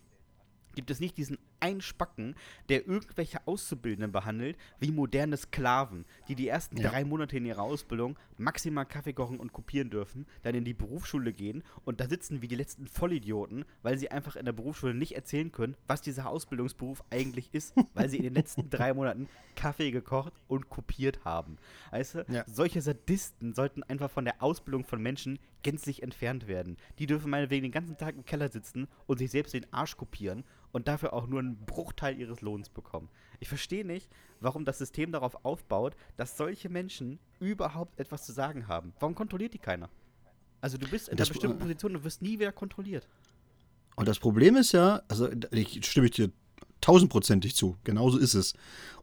gibt es nicht diesen Einspacken, der irgendwelche Auszubildenden behandelt wie moderne Sklaven, die die ersten Ja. drei Monate in ihrer Ausbildung maximal Kaffee kochen und kopieren dürfen, dann in die Berufsschule gehen und da sitzen wie die letzten Vollidioten, weil sie einfach in der Berufsschule nicht erzählen können, was dieser Ausbildungsberuf eigentlich ist, weil sie in den letzten drei Monaten Kaffee gekocht und kopiert haben. Weißt du, Ja. solche Sadisten sollten einfach von der Ausbildung von Menschen gänzlich entfernt werden. Die dürfen meinetwegen den ganzen Tag im Keller sitzen und sich selbst den Arsch kopieren und dafür auch nur einen Bruchteil ihres Lohns bekommen. Ich verstehe nicht, warum das System darauf aufbaut, dass solche Menschen überhaupt etwas zu sagen haben. Warum kontrolliert die keiner? Also du bist in einer bestimmten Position und wirst nie wieder kontrolliert. Und das Problem ist ja, also ich stimme ich dir tausendprozentig zu, genauso ist es.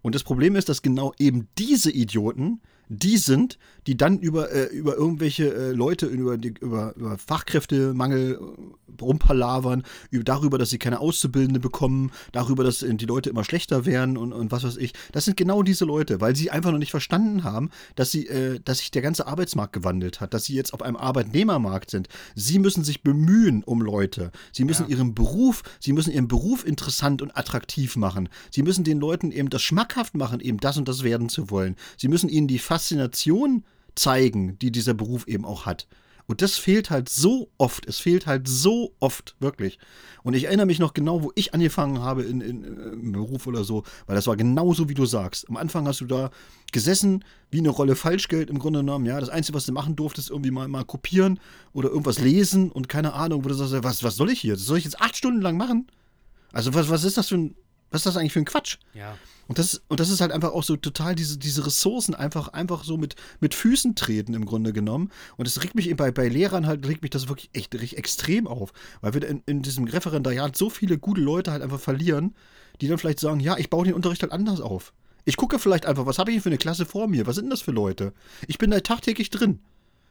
Und das Problem ist, dass genau eben diese Idioten die sind, die dann über, äh, über irgendwelche äh, Leute, über, die, über, über Fachkräftemangel äh, rumpalavern, über, darüber, dass sie keine Auszubildende bekommen, darüber, dass äh, die Leute immer schlechter werden und, und was weiß ich. Das sind genau diese Leute, weil sie einfach noch nicht verstanden haben, dass, sie, äh, dass sich der ganze Arbeitsmarkt gewandelt hat, dass sie jetzt auf einem Arbeitnehmermarkt sind. Sie müssen sich bemühen um Leute. Sie müssen Ja. ihren Beruf, sie müssen ihren Beruf interessant und attraktiv machen. Sie müssen den Leuten eben das schmackhaft machen, eben das und das werden zu wollen. Sie müssen ihnen die Faszination zeigen, die dieser Beruf eben auch hat. Und das fehlt halt so oft. Es fehlt halt so oft, wirklich. Und ich erinnere mich noch genau, wo ich angefangen habe in, in, im Beruf oder so, weil das war genauso, wie du sagst. Am Anfang hast du da gesessen, wie eine Rolle Falschgeld im Grunde genommen. Ja, das Einzige, was du machen durftest, irgendwie mal, mal kopieren oder irgendwas lesen und keine Ahnung, wo du sagst, was, was soll ich hier? Das soll ich jetzt acht Stunden lang machen? Also, was, was ist das für ein, was ist das eigentlich für ein Quatsch? Ja. Und das, und das ist halt einfach auch so total diese, diese Ressourcen einfach, einfach so mit, mit Füßen treten im Grunde genommen. Und das regt mich eben bei, bei Lehrern halt, regt mich das wirklich echt, echt extrem auf. Weil wir in, in diesem Referendariat so viele gute Leute halt einfach verlieren, die dann vielleicht sagen, ja, ich baue den Unterricht halt anders auf. Ich gucke vielleicht einfach, was habe ich denn für eine Klasse vor mir? Was sind denn das für Leute? Ich bin da tagtäglich drin.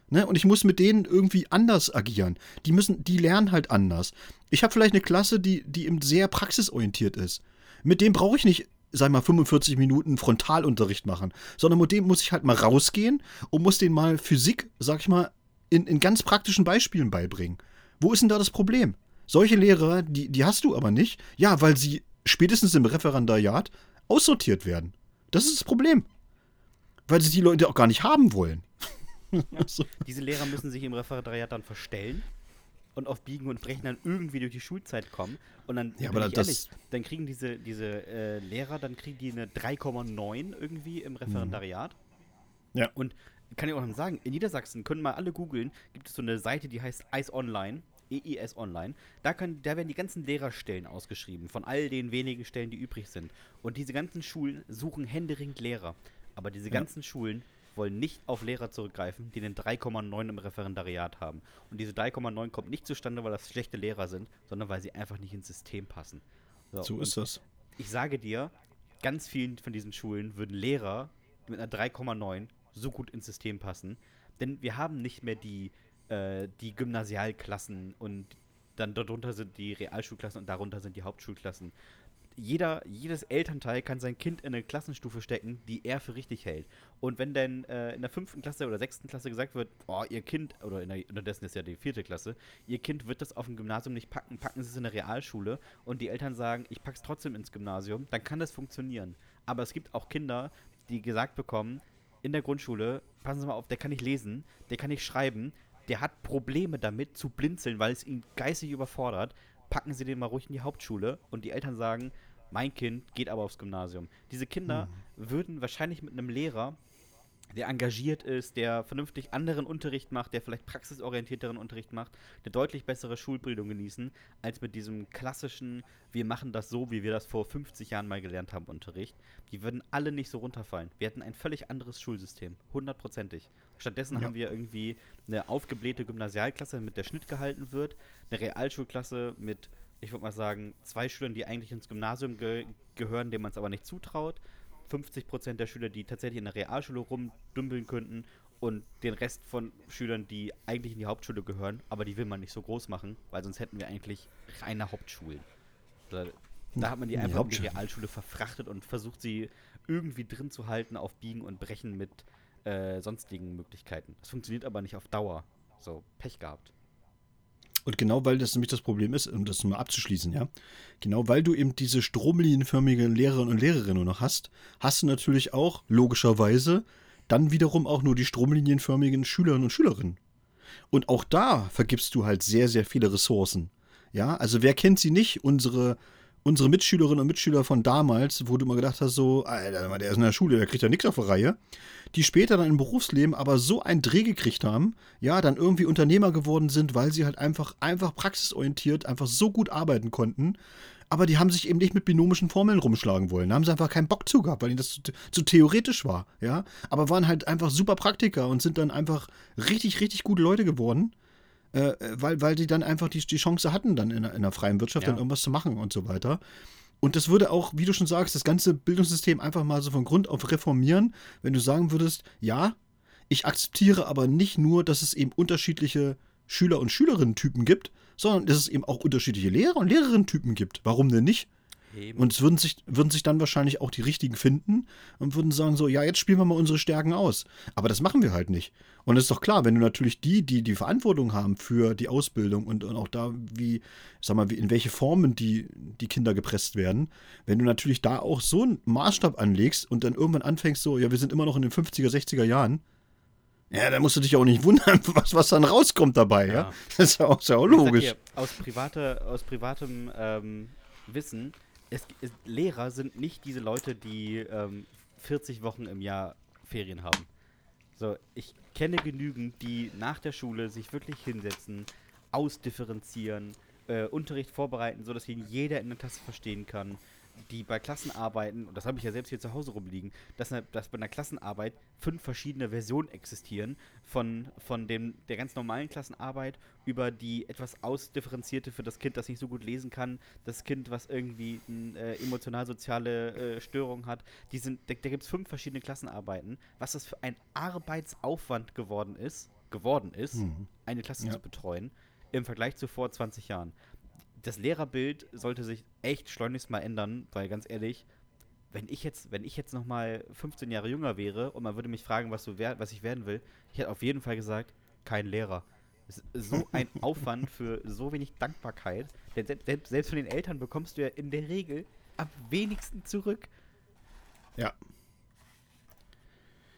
Ne? Und ich muss mit denen irgendwie anders agieren. Die müssen, die lernen halt anders. Ich habe vielleicht eine Klasse, die, die eben sehr praxisorientiert ist. Mit dem brauche ich nicht, sag mal, 45 Minuten Frontalunterricht machen, sondern mit dem muss ich halt mal rausgehen und muss denen mal Physik, sag ich mal, in, in ganz praktischen Beispielen beibringen. Wo ist denn da das Problem? Solche Lehrer, die, die hast du aber nicht, ja, weil sie spätestens im Referendariat aussortiert werden. Das ist das Problem. Weil sie die Leute auch gar nicht haben wollen. so. Diese Lehrer müssen sich im Referendariat dann verstellen und auf Biegen und Brechen dann irgendwie durch die Schulzeit kommen. Und dann, Ja, aber das- ehrlich, dann kriegen diese, diese äh, Lehrer, dann kriegen die eine 3,9 irgendwie im Referendariat. Ja. Und kann ich auch noch sagen, in Niedersachsen können mal alle googeln, gibt es so eine Seite, die heißt EIS Online. EIS Online. Da, können, da werden die ganzen Lehrerstellen ausgeschrieben, von all den wenigen Stellen, die übrig sind. Und diese ganzen Schulen suchen händeringend Lehrer. Aber diese Ja. ganzen Schulen wollen nicht auf Lehrer zurückgreifen, die einen 3,9 im Referendariat haben. Und diese 3,9 kommt nicht zustande, weil das schlechte Lehrer sind, sondern weil sie einfach nicht ins System passen. So und ist das. ich sage dir, ganz vielen von diesen Schulen würden Lehrer mit einer 3,9 so gut ins System passen. Denn wir haben nicht mehr die, äh, die Gymnasialklassen und dann darunter sind die Realschulklassen und darunter sind die Hauptschulklassen. Jeder, jedes Elternteil kann sein Kind in eine Klassenstufe stecken, die er für richtig hält. Und wenn dann äh, in der fünften Klasse oder sechsten Klasse gesagt wird, oh, ihr Kind, oder in der, unterdessen ist ja die vierte Klasse, ihr Kind wird das auf dem Gymnasium nicht packen, packen sie es in der Realschule und die Eltern sagen, ich pack's trotzdem ins Gymnasium, dann kann das funktionieren. Aber es gibt auch Kinder, die gesagt bekommen, in der Grundschule, passen Sie mal auf, der kann nicht lesen, der kann nicht schreiben, der hat Probleme damit zu blinzeln, weil es ihn geistig überfordert. Packen Sie den mal ruhig in die Hauptschule und die Eltern sagen, mein Kind geht aber aufs Gymnasium. Diese Kinder würden wahrscheinlich mit einem Lehrer, der engagiert ist, der vernünftig anderen Unterricht macht, der vielleicht praxisorientierteren Unterricht macht, eine deutlich bessere Schulbildung genießen, als mit diesem klassischen, wir machen das so, wie wir das vor 50 Jahren mal gelernt haben, Unterricht. Die würden alle nicht so runterfallen. Wir hätten ein völlig anderes Schulsystem, hundertprozentig. Stattdessen Ja. haben wir irgendwie eine aufgeblähte Gymnasialklasse, mit der Schnitt gehalten wird, eine Realschulklasse mit, ich würde mal sagen, zwei Schülern, die eigentlich ins Gymnasium ge gehören, denen man es aber nicht zutraut. 50% der Schüler, die tatsächlich in der Realschule rumdümpeln könnten und den Rest von Schülern, die eigentlich in die Hauptschule gehören, aber die will man nicht so groß machen, weil sonst hätten wir eigentlich reine Hauptschulen. Da, da hat man die einfach in die. Realschule verfrachtet und versucht sie irgendwie drin zu halten auf Biegen und Brechen mit äh, sonstigen Möglichkeiten. Das funktioniert aber nicht auf Dauer. So, Pech gehabt. Und genau weil das nämlich das Problem ist, um das mal abzuschließen, ja, genau weil du eben diese stromlinienförmige Lehrerinnen und Lehrerinnen nur noch hast, hast du natürlich auch logischerweise dann wiederum auch nur die stromlinienförmigen Schülerinnen und Schülerinnen. Und auch da vergibst du halt sehr, sehr viele Ressourcen. Ja, also wer kennt sie nicht? Unsere, unsere Mitschülerinnen und Mitschüler von damals, wo du mal gedacht hast, so, Alter, der ist in der Schule, der kriegt ja nichts auf der Reihe, die später dann im Berufsleben aber so einen Dreh gekriegt haben, ja, dann irgendwie Unternehmer geworden sind, weil sie halt einfach, einfach praxisorientiert, einfach so gut arbeiten konnten, aber die haben sich eben nicht mit binomischen Formeln rumschlagen wollen. Da haben sie einfach keinen Bock zu gehabt, weil ihnen das zu, zu, theoretisch war, ja. Aber waren halt einfach super Praktiker und sind dann einfach richtig, richtig gute Leute geworden, äh, weil, weil die dann einfach die, die Chance hatten, dann in, in der freien Wirtschaft ja. dann irgendwas zu machen und so weiter. Und das würde auch, wie du schon sagst, das ganze Bildungssystem einfach mal so von Grund auf reformieren, wenn du sagen würdest, ja, ich akzeptiere aber nicht nur, dass es eben unterschiedliche Schüler- und Schülerinnen-Typen gibt, sondern dass es eben auch unterschiedliche Lehrer- und Lehrerinnen-Typen gibt. Warum denn nicht? Und es würden sich, würden sich dann wahrscheinlich auch die richtigen finden und würden sagen so, ja, jetzt spielen wir mal unsere Stärken aus. Aber das machen wir halt nicht. Und es ist doch klar, wenn du natürlich die, die die Verantwortung haben für die Ausbildung und, und auch da, wie, sag mal, wie, in welche Formen die, die Kinder gepresst werden, wenn du natürlich da auch so einen Maßstab anlegst und dann irgendwann anfängst so, ja, wir sind immer noch in den 50er, 60er Jahren, ja, da musst du dich auch nicht wundern, was, was dann rauskommt dabei, ja. ja? Das ist ja auch, ist ja auch logisch. Hier, aus, private, aus privatem ähm, Wissen, es, es, Lehrer sind nicht diese Leute, die ähm, 40 Wochen im Jahr Ferien haben. So, ich kenne genügend, die nach der Schule sich wirklich hinsetzen, ausdifferenzieren, äh, Unterricht vorbereiten, sodass ihn jeder in der Klasse verstehen kann, die bei Klassenarbeiten, und das habe ich ja selbst hier zu Hause rumliegen, dass, dass bei einer Klassenarbeit fünf verschiedene Versionen existieren, von, von dem, der ganz normalen Klassenarbeit über die etwas ausdifferenzierte für das Kind, das nicht so gut lesen kann, das Kind, was irgendwie eine äh, emotional-soziale äh, Störung hat. Die sind, da, da gibt es fünf verschiedene Klassenarbeiten, was das für ein Arbeitsaufwand geworden ist, geworden ist, mhm. eine Klasse ja. zu betreuen, im Vergleich zu vor 20 Jahren das Lehrerbild sollte sich echt schleunigst mal ändern, weil ganz ehrlich, wenn ich jetzt, wenn ich jetzt noch mal 15 Jahre jünger wäre und man würde mich fragen, was, du was ich werden will, ich hätte auf jeden Fall gesagt, kein Lehrer. So ein Aufwand für so wenig Dankbarkeit. Denn selbst, selbst von den Eltern bekommst du ja in der Regel am wenigsten zurück. Ja.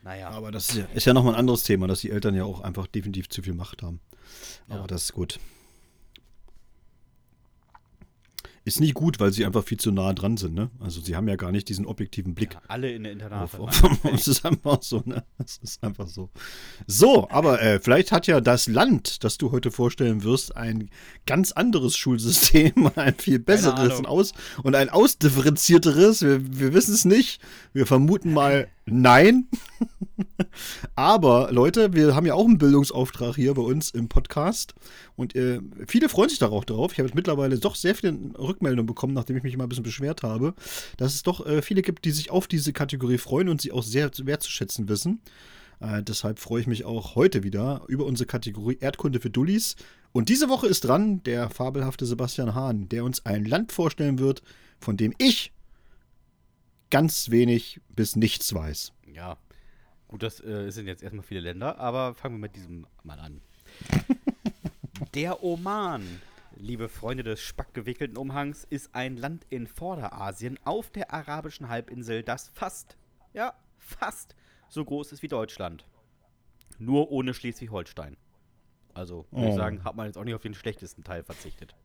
Naja. Aber das ist ja, ist ja nochmal ein anderes Thema, dass die Eltern ja auch einfach definitiv zu viel Macht haben. Aber ja. das ist gut. Ist nicht gut, weil sie einfach viel zu nah dran sind, ne? Also sie haben ja gar nicht diesen objektiven Blick. Ja, alle in der Internat. Es ist einfach so, ne? Es ist einfach so. So, aber äh, vielleicht hat ja das Land, das du heute vorstellen wirst, ein ganz anderes Schulsystem, ein viel besseres und, aus, und ein ausdifferenzierteres. Wir, wir wissen es nicht. Wir vermuten mal nein. Aber Leute, wir haben ja auch einen Bildungsauftrag hier bei uns im Podcast und äh, viele freuen sich darauf drauf. Ich habe jetzt mittlerweile doch sehr viele Rückmeldungen bekommen, nachdem ich mich mal ein bisschen beschwert habe, dass es doch äh, viele gibt, die sich auf diese Kategorie freuen und sie auch sehr wertzuschätzen wissen. Äh, deshalb freue ich mich auch heute wieder über unsere Kategorie Erdkunde für Dullis. Und diese Woche ist dran der fabelhafte Sebastian Hahn, der uns ein Land vorstellen wird, von dem ich ganz wenig bis nichts weiß. Ja, gut, das äh, sind jetzt erstmal viele Länder, aber fangen wir mit diesem mal an. Der Oman, liebe Freunde des spackgewickelten Umhangs, ist ein Land in Vorderasien auf der arabischen Halbinsel, das fast, ja, fast so groß ist wie Deutschland. Nur ohne Schleswig-Holstein. Also, würde oh. ich sagen, hat man jetzt auch nicht auf den schlechtesten Teil verzichtet.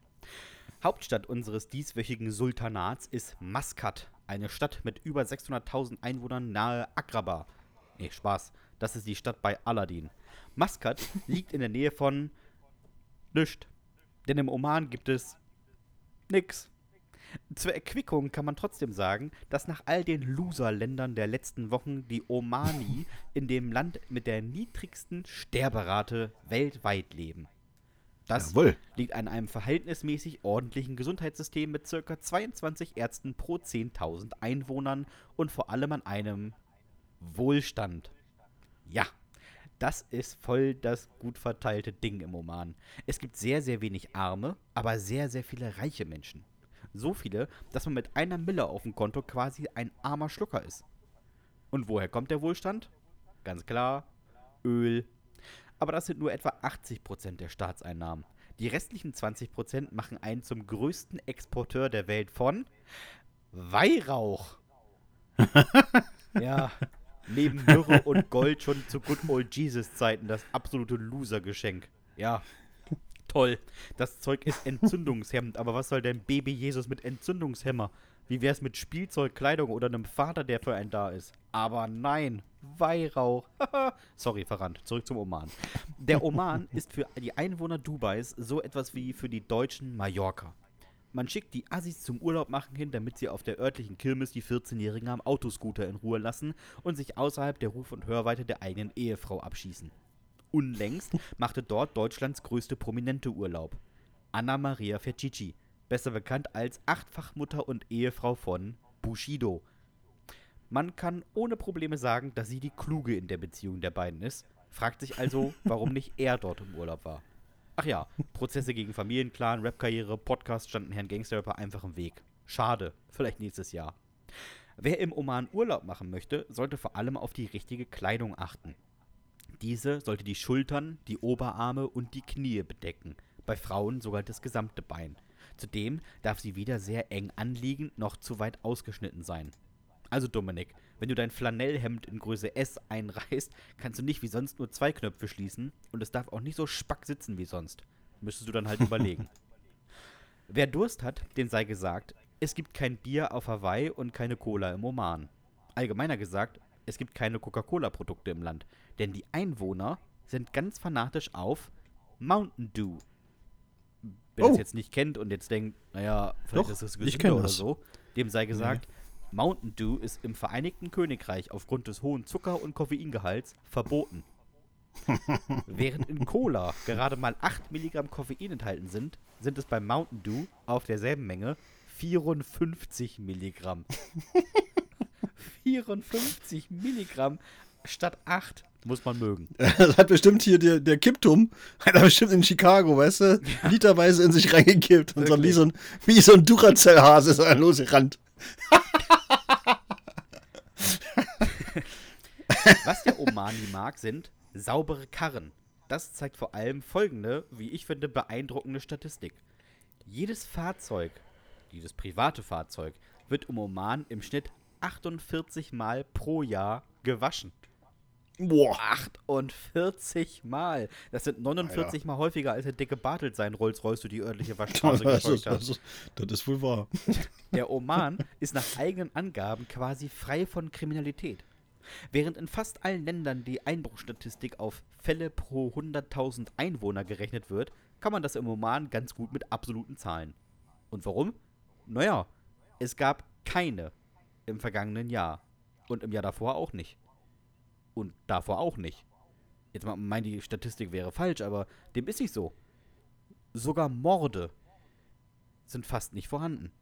Hauptstadt unseres dieswöchigen Sultanats ist Maskat, eine Stadt mit über 600.000 Einwohnern nahe Agrabah. Nee, Spaß. Das ist die Stadt bei Aladdin. Maskat liegt in der Nähe von Nischt. Denn im Oman gibt es nix. Zur Erquickung kann man trotzdem sagen, dass nach all den Loser-Ländern der letzten Wochen die Omani in dem Land mit der niedrigsten Sterberate weltweit leben. Das Jawohl. liegt an einem verhältnismäßig ordentlichen Gesundheitssystem mit ca. 22 Ärzten pro 10.000 Einwohnern und vor allem an einem Wohlstand. Ja, das ist voll das gut verteilte Ding im Oman. Es gibt sehr, sehr wenig arme, aber sehr, sehr viele reiche Menschen. So viele, dass man mit einer Mille auf dem Konto quasi ein armer Schlucker ist. Und woher kommt der Wohlstand? Ganz klar, Öl, aber das sind nur etwa 80% der Staatseinnahmen. Die restlichen 20% machen einen zum größten Exporteur der Welt von Weihrauch. ja, neben Myrrhe und Gold schon zu Good Old Jesus Zeiten das absolute Loser-Geschenk. Ja, toll. Das Zeug ist entzündungshemmend, aber was soll denn Baby Jesus mit Entzündungshemmer? Wie wär's mit Spielzeug, Kleidung oder einem Vater, der für einen da ist? Aber nein, Weihrauch. Sorry, verrannt. Zurück zum Oman. Der Oman ist für die Einwohner Dubais so etwas wie für die Deutschen Mallorca. Man schickt die Assis zum Urlaub machen hin, damit sie auf der örtlichen Kirmes die 14-Jährigen am Autoscooter in Ruhe lassen und sich außerhalb der Ruf- und Hörweite der eigenen Ehefrau abschießen. Unlängst machte dort Deutschlands größte Prominente Urlaub. Anna Maria Fercici, besser bekannt als Achtfachmutter und Ehefrau von Bushido. Man kann ohne Probleme sagen, dass sie die Kluge in der Beziehung der beiden ist, fragt sich also, warum nicht er dort im Urlaub war. Ach ja, Prozesse gegen Familienclan, Rapkarriere, Podcast standen Herrn Gangsterrapper einfach im Weg. Schade, vielleicht nächstes Jahr. Wer im Oman Urlaub machen möchte, sollte vor allem auf die richtige Kleidung achten. Diese sollte die Schultern, die Oberarme und die Knie bedecken, bei Frauen sogar das gesamte Bein. Zudem darf sie weder sehr eng anliegen noch zu weit ausgeschnitten sein. Also Dominik, wenn du dein Flanellhemd in Größe S einreißt, kannst du nicht wie sonst nur zwei Knöpfe schließen und es darf auch nicht so spack sitzen wie sonst. Müsstest du dann halt überlegen. Wer Durst hat, dem sei gesagt, es gibt kein Bier auf Hawaii und keine Cola im Oman. Allgemeiner gesagt, es gibt keine Coca-Cola-Produkte im Land, denn die Einwohner sind ganz fanatisch auf Mountain Dew. Wer Oh. das jetzt nicht kennt und jetzt denkt, naja, vielleicht Doch, ist es ich gesünder oder das. so, dem sei gesagt, Mountain Dew ist im Vereinigten Königreich aufgrund des hohen Zucker- und Koffeingehalts verboten. Während in Cola gerade mal 8 Milligramm Koffein enthalten sind, sind es bei Mountain Dew auf derselben Menge 54 Milligramm. 54 Milligramm statt 8 muss man mögen. Das hat bestimmt hier der, der Kipptum, hat er bestimmt in Chicago, weißt du, literweise in sich reingekippt. Und so wie so ein, wie so ein Duracell-Hase ist er losgerannt. Was der Omani mag, sind saubere Karren. Das zeigt vor allem folgende, wie ich finde, beeindruckende Statistik. Jedes Fahrzeug, jedes private Fahrzeug, wird im Oman im Schnitt 48 Mal pro Jahr gewaschen. Boah. 48 Mal. Das sind 49 Mal häufiger, als der dicke Bartelt sein Rolls-Royce durch die örtliche Das Waschstraße ist, gescheucht hat. das, ist, das ist wohl wahr. Der Oman ist nach eigenen Angaben quasi frei von Kriminalität. Während in fast allen Ländern die Einbruchsstatistik auf Fälle pro 100.000 Einwohner gerechnet wird, kann man das im Oman ganz gut mit absoluten Zahlen. Und warum? Naja, es gab keine im vergangenen Jahr. Und im Jahr davor auch nicht. Und davor auch nicht. Jetzt meint die Statistik wäre falsch, aber dem ist nicht so. Sogar Morde sind fast nicht vorhanden.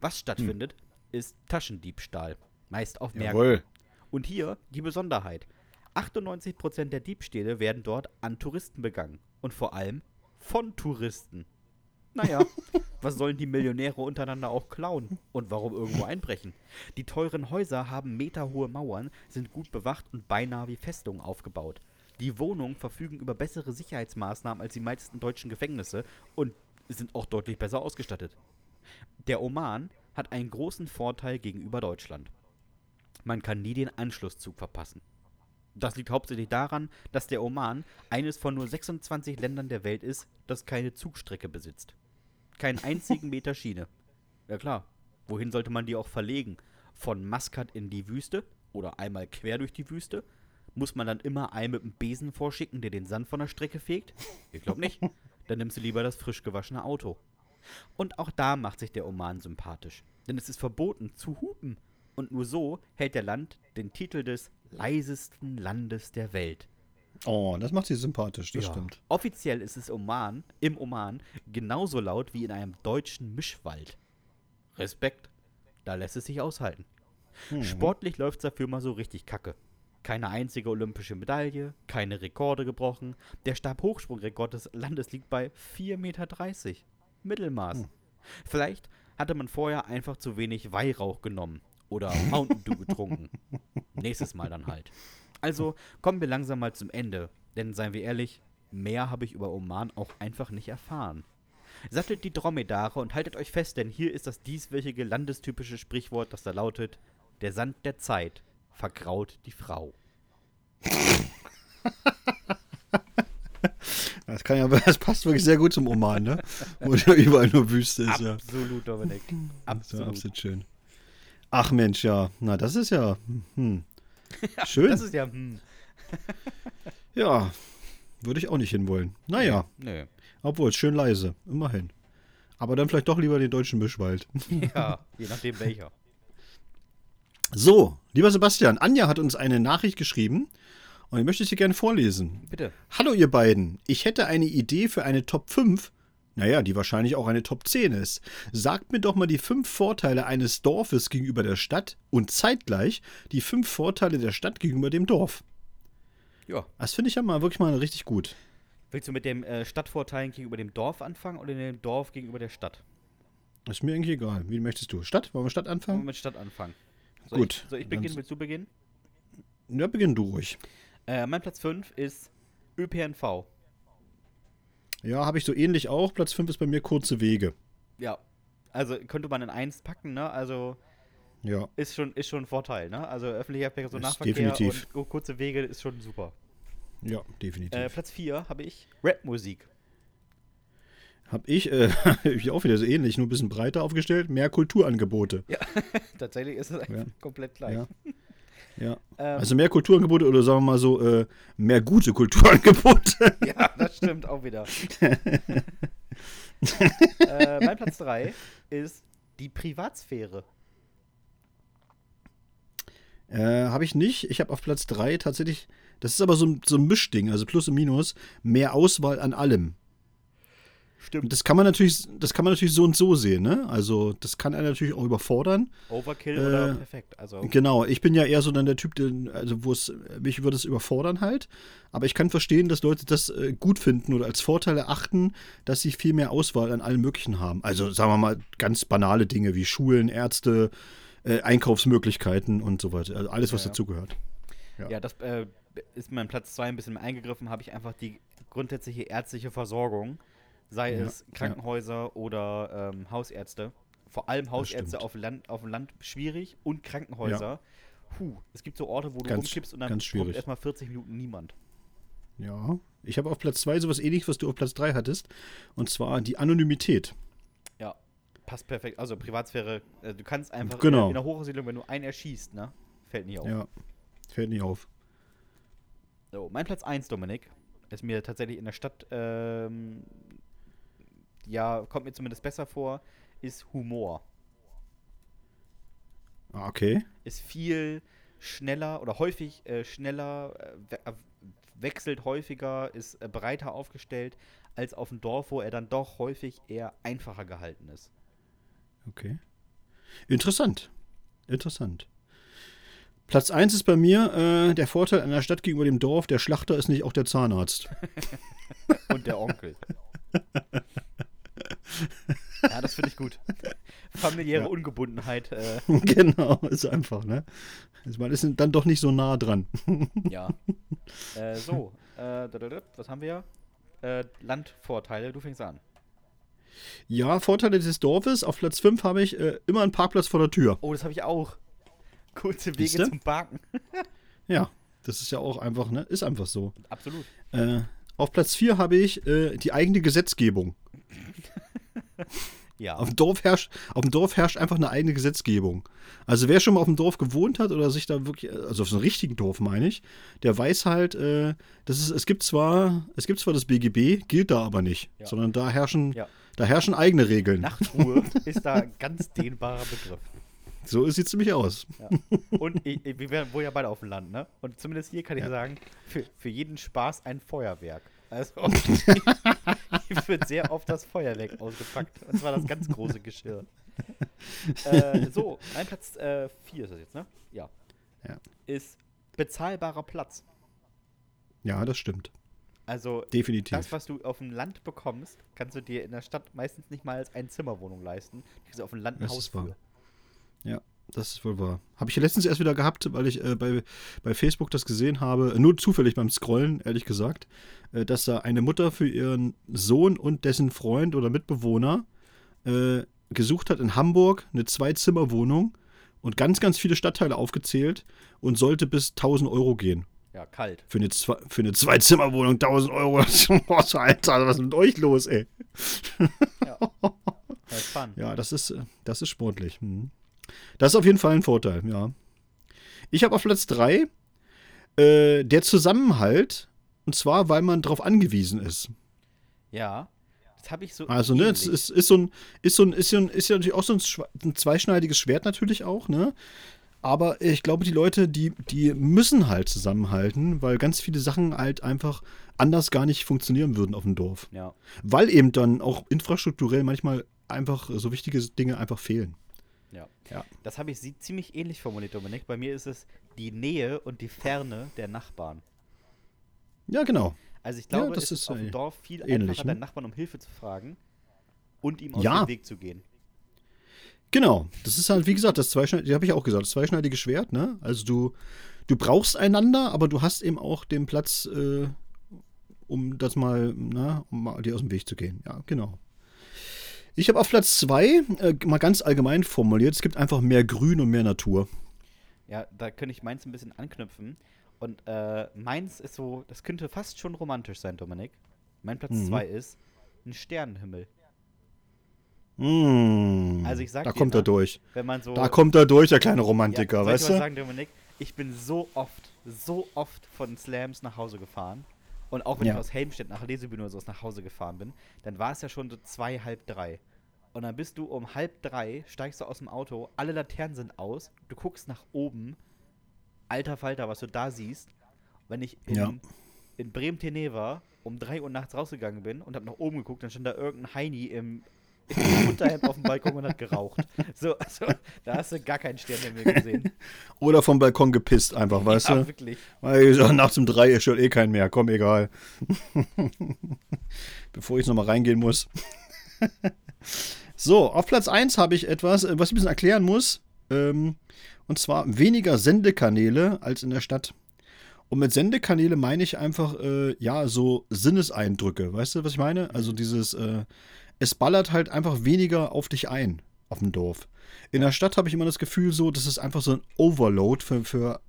Was stattfindet, ist Taschendiebstahl. Meist auf Märkten. Und hier die Besonderheit. 98% der Diebstähle werden dort an Touristen begangen. Und vor allem von Touristen. Naja, was sollen die Millionäre untereinander auch klauen? Und warum irgendwo einbrechen? Die teuren Häuser haben meterhohe Mauern, sind gut bewacht und beinahe wie Festungen aufgebaut. Die Wohnungen verfügen über bessere Sicherheitsmaßnahmen als die meisten deutschen Gefängnisse und sind auch deutlich besser ausgestattet. Der Oman hat einen großen Vorteil gegenüber Deutschland. Man kann nie den Anschlusszug verpassen. Das liegt hauptsächlich daran, dass der Oman eines von nur 26 Ländern der Welt ist, das keine Zugstrecke besitzt. Keinen einzigen Meter Schiene. Ja klar, wohin sollte man die auch verlegen? Von Maskat in die Wüste oder einmal quer durch die Wüste? Muss man dann immer einen mit dem Besen vorschicken, der den Sand von der Strecke fegt? Ich glaube nicht. Dann nimmst du lieber das frisch gewaschene Auto. Und auch da macht sich der Oman sympathisch. Denn es ist verboten zu hupen. Und nur so hält der Land den Titel des leisesten Landes der Welt. Oh, das macht sie sympathisch, das Ja. stimmt. Offiziell ist es Oman, im Oman genauso laut wie in einem deutschen Mischwald. Respekt. Da lässt es sich aushalten. Sportlich läuft es dafür mal so richtig kacke. Keine einzige olympische Medaille, keine Rekorde gebrochen. Der Stabhochsprungrekord des Landes liegt bei 4,30 Meter. Mittelmaß. Vielleicht hatte man vorher einfach zu wenig Weihrauch genommen oder Mountain Dew getrunken. Nächstes Mal dann halt. Also kommen wir langsam mal zum Ende. Denn seien wir ehrlich, Mehr habe ich über Oman auch einfach nicht erfahren. Sattelt die Dromedare und haltet euch fest, denn hier ist das dieswöchige landestypische Sprichwort, das da lautet: Der Sand der Zeit vergraut die Frau. Das, kann ja, das passt wirklich sehr gut zum Oman, ne? Wo ja überall nur Wüste ist, ja. Absolut, Dominik. Ist ja Absolut. absolut schön. Ach Mensch, ja. Na, das ist ja. Hm. Schön. Das ist ja. Hm, ja. Würde ich auch nicht hinwollen. Naja, nö. obwohl, schön leise. Immerhin. Aber dann vielleicht doch lieber den deutschen Mischwald. Ja, je nachdem welcher. So, lieber Sebastian, Anja hat uns eine Nachricht geschrieben und ich möchte sie gerne vorlesen. Bitte. Hallo ihr beiden, ich hätte eine Idee für eine Top 5, naja, die wahrscheinlich auch eine Top 10 ist. Sagt mir doch mal die fünf Vorteile eines Dorfes gegenüber der Stadt und zeitgleich die fünf Vorteile der Stadt gegenüber dem Dorf. Ja. Das finde ich ja mal wirklich mal richtig gut. Willst du mit dem äh, Stadtvorteilen gegenüber dem Dorf anfangen oder dem Dorf gegenüber der Stadt? Das ist mir eigentlich egal. Wie möchtest du? Stadt? Wollen wir Stadt Wollen wir anfangen? mit Stadt anfangen? Soll Gut. Ich, soll ich beginnen? Willst du beginnen? Ja, beginn du ruhig. Äh, mein Platz 5 ist ÖPNV. Ja, habe ich so ähnlich auch. Platz 5 ist bei mir kurze Wege. Ja. Also könnte man in eins packen, ne? Also Ja, ist schon, ist schon ein Vorteil, ne? Also öffentlicher Personennahverkehr definitiv. und ku- kurze Wege ist schon super. ja, definitiv. Äh, Platz 4 habe ich Rapmusik. Hab ich, äh, ich auch wieder so ähnlich, nur ein bisschen breiter aufgestellt. Mehr Kulturangebote. Tatsächlich ist es einfach Ja. komplett gleich. Ja. Ja. Ähm, Also mehr Kulturangebote oder sagen wir mal so, äh, mehr gute Kulturangebote. ja, das stimmt auch wieder. äh, mein Platz 3 ist die Privatsphäre. äh, habe ich nicht. Ich habe auf Platz 3 tatsächlich, das ist aber so, so ein Mischding, also Plus und Minus, mehr Auswahl an allem. Stimmt. Und das kann man natürlich, das kann man natürlich so und so sehen, ne? Also das kann einen natürlich auch überfordern. Overkill Äh, oder perfekt. Also Genau, ich bin ja eher so dann der Typ, der, also wo es, mich würde es überfordern halt. Aber ich kann verstehen, dass Leute das äh, gut finden oder als Vorteil erachten, dass sie viel mehr Auswahl an allen möglichen haben. Also sagen wir mal ganz banale Dinge wie Schulen, Ärzte, äh, Einkaufsmöglichkeiten und so weiter. Also alles, was Ja, ja. dazugehört. Ja, das äh, ist mein Platz 2 ein bisschen eingegriffen, habe ich einfach die grundsätzliche ärztliche Versorgung, sei Ja, es Krankenhäuser oder ähm, Hausärzte. Vor allem Hausärzte auf dem, Land, auf dem Land schwierig und Krankenhäuser. Puh, es gibt so Orte, wo du Ganz- rumkippst und dann kommt erstmal 40 Minuten niemand. Ja. Ich habe auf Platz 2 sowas ähnliches, was du auf Platz 3 hattest. Und zwar die Anonymität. Ja, passt perfekt. Also Privatsphäre, äh, du kannst einfach Genau. in, in der Hochsiedlung, wenn du einen erschießt, ne? Fällt nicht auf. Ja. Fällt nicht auf. So, mein Platz 1, Dominik, ist mir tatsächlich in der Stadt, ähm, ja, kommt mir zumindest besser vor, ist Humor. Ah, okay. Ist viel schneller oder häufig äh, schneller, äh, we äh, wechselt häufiger, ist äh, breiter aufgestellt als auf dem Dorf, wo er dann doch häufig eher einfacher gehalten ist. Okay. Interessant. Interessant. Platz 1 ist bei mir äh, der Vorteil einer Stadt gegenüber dem Dorf, der Schlachter ist nicht auch der Zahnarzt. Und der Onkel. ja, das finde ich gut. Familiäre Ja. Ungebundenheit, äh, genau, ist einfach, ne? Man ist dann doch nicht so nah dran. Ja. äh, so, äh, was haben wir? Äh, Landvorteile, du fängst an. Ja, Vorteile des Dorfes. Auf Platz 5 habe ich äh, immer einen Parkplatz vor der Tür. Oh, das habe ich auch. Kurze Wege Siehste? zum Parken. Ja, das ist ja auch einfach, ne? Ist einfach so. Absolut. Äh, auf Platz 4 habe ich die eigene Gesetzgebung. Ja. Auf dem, Dorf herrscht, auf dem Dorf herrscht einfach eine eigene Gesetzgebung. Also wer schon mal auf dem Dorf gewohnt hat oder sich da wirklich, also auf so einem richtigen Dorf meine ich, der weiß halt, äh, dass es, es gibt zwar, es gibt zwar das BGB, gilt da aber nicht, Ja. sondern da herrschen, Ja. da herrschen eigene Regeln. Nachtruhe ist da ein ganz dehnbarer Begriff. So sieht es ziemlich aus. Ja. Und ich, ich, wir werden- wohnen ja beide auf dem Land, ne? Und zumindest hier kann ich Ja. sagen, für, für jeden Spaß ein Feuerwerk. Also hier wird sehr oft das Feuerwerk ausgepackt. Und zwar das ganz große Geschirr. äh, so, mein Platz 4 ist das jetzt, ne? Ja. Ja. Ist bezahlbarer Platz. Ja, das stimmt. Also Definitiv. das, was du auf dem Land bekommst, kannst du dir in der Stadt meistens nicht mal als Einzimmerwohnung leisten. Die kriegst du auf dem Land ein Haus für. Ja. Das ist wohl wahr. Habe ich letztens erst wieder gehabt, weil ich äh, bei, bei Facebook das gesehen habe, nur zufällig beim Scrollen, ehrlich gesagt, äh, dass da eine Mutter für ihren Sohn und dessen Freund oder Mitbewohner äh, gesucht hat in Hamburg eine Zwei-Zimmer-Wohnung und ganz, ganz viele Stadtteile aufgezählt und sollte bis 1000 Euro gehen. Ja, kalt. Für eine, Zwei- für eine Zwei-Zimmer-Wohnung 1000 Euro. Boah, Alter, was ist mit euch los, ey? Ja. Das ist fun. Ja, das ist, äh, das ist sportlich. Mhm. Das ist auf jeden Fall ein Vorteil, ja. Ich habe auf Platz 3 äh, der Zusammenhalt. Und zwar, weil man darauf angewiesen ist. Ja. Das habe ich so. Also, ne, es ist, ist so ein, ist so ein, ist so ein, ist ja natürlich auch so ein, ein zweischneidiges Schwert natürlich auch, ne? Aber ich glaube, die Leute, die, die müssen halt zusammenhalten, weil ganz viele Sachen halt einfach anders gar nicht funktionieren würden auf dem Dorf. Ja. Weil eben dann auch infrastrukturell manchmal einfach so wichtige Dinge einfach fehlen. Ja. Ja. Das habe ich sie ziemlich ähnlich formuliert, Dominik. Bei mir ist es die Nähe und die Ferne der Nachbarn. Ja, genau. Also ich glaube, das es ist ist, auf dem äh, Dorf viel ähnlich, einfacher, ne? deinen Nachbarn um Hilfe zu fragen und ihm aus Ja. dem Weg zu gehen. Genau. Das ist halt, wie gesagt, das zweischneidige, habe ich auch gesagt, das zweischneidige Schwert, ne? Also du, du brauchst einander, aber du hast eben auch den Platz, äh, um das mal, na, um mal dir aus dem Weg zu gehen. Ja, genau. Ich habe auf Platz zwei äh, mal ganz allgemein formuliert, es gibt einfach mehr Grün und mehr Natur. Ja, da könnte ich meins ein bisschen anknüpfen. Und äh, meins ist so, das könnte fast schon romantisch sein, Dominik. Mein Platz Mhm. zwei ist ein Sternenhimmel. Mm, Also ich sag da dir, kommt ne? er durch. Wenn man so. Da kommt er durch, der kleine ja, Romantiker, ich weißt du? sagen, Dominik, ich bin so oft, so oft von Slams nach Hause gefahren. Und auch wenn Ja. ich aus Helmstedt nach Lesebühne oder sowas nach Hause gefahren bin, dann war es ja schon so zwei, halb drei. Und dann bist du um halb drei, steigst du aus dem Auto, alle Laternen sind aus, du guckst nach oben, alter Falter, was du da siehst. Wenn ich in, Ja. in Bremen-Teneva um drei Uhr nachts rausgegangen bin und hab nach oben geguckt, dann stand da irgendein Heini im, im Unterhemd auf dem Balkon und hat geraucht. So, also, da hast du gar keinen Stern mehr gesehen. Oder vom Balkon gepisst einfach, weißt ja, du? wirklich. Weil ich sag, nachts um drei ist schon eh kein mehr. Komm, egal. Bevor ich nochmal reingehen muss. so, auf Platz 1 habe ich etwas, äh, was ich ein bisschen erklären muss. Ähm, und zwar weniger Sendekanäle als in der Stadt. Und mit Sendekanäle meine ich einfach, äh, ja, so Sinneseindrücke. Weißt du, was ich meine? Also dieses, äh, es ballert halt einfach weniger auf dich ein auf dem Dorf. In der Stadt habe ich immer das Gefühl so, das ist einfach so ein Overload für, für,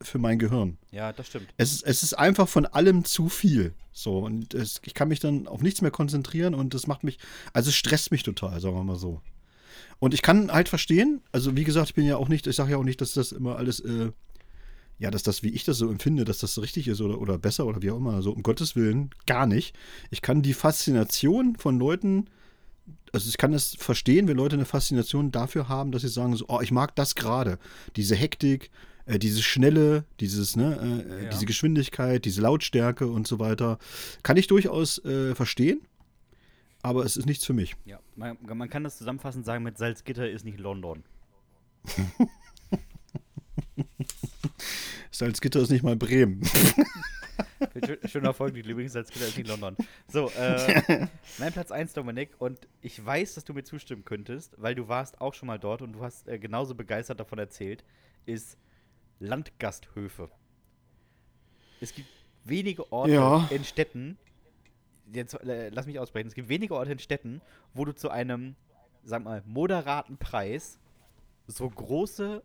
für mein Gehirn. Ja, das stimmt. Es ist, es ist einfach von allem zu viel. So, und es, ich kann mich dann auf nichts mehr konzentrieren und das macht mich, also es stresst mich total, sagen wir mal so. Und ich kann halt verstehen, also wie gesagt, ich bin ja auch nicht, ich sage ja auch nicht, dass das immer alles, äh, ja, dass das, wie ich das so empfinde, dass das richtig ist oder, oder besser oder wie auch immer, so um Gottes Willen, gar nicht. Ich kann die Faszination von Leuten, also ich kann es verstehen, wenn Leute eine Faszination dafür haben, dass sie sagen so, oh, ich mag das gerade, diese Hektik, äh, diese Schnelle, dieses, ne, äh, Ja. diese Geschwindigkeit, diese Lautstärke und so weiter, kann ich durchaus äh, verstehen, aber es ist nichts für mich. Ja, man, man kann das zusammenfassend sagen, mit Salzgitter ist nicht London. Salzgitter ist nicht mal Bremen. Schö- Schöner Folgentitel übrigens, Salzgitter ist nicht London. So, äh, mein Platz 1, Dominik, und ich weiß, dass du mir zustimmen könntest, weil du warst auch schon mal dort und du hast äh, genauso begeistert davon erzählt, ist Landgasthöfe. Es gibt wenige Orte Ja. in Städten, jetzt äh, lass mich aussprechen, es gibt wenige Orte in Städten, wo du zu einem, sag mal, moderaten Preis so große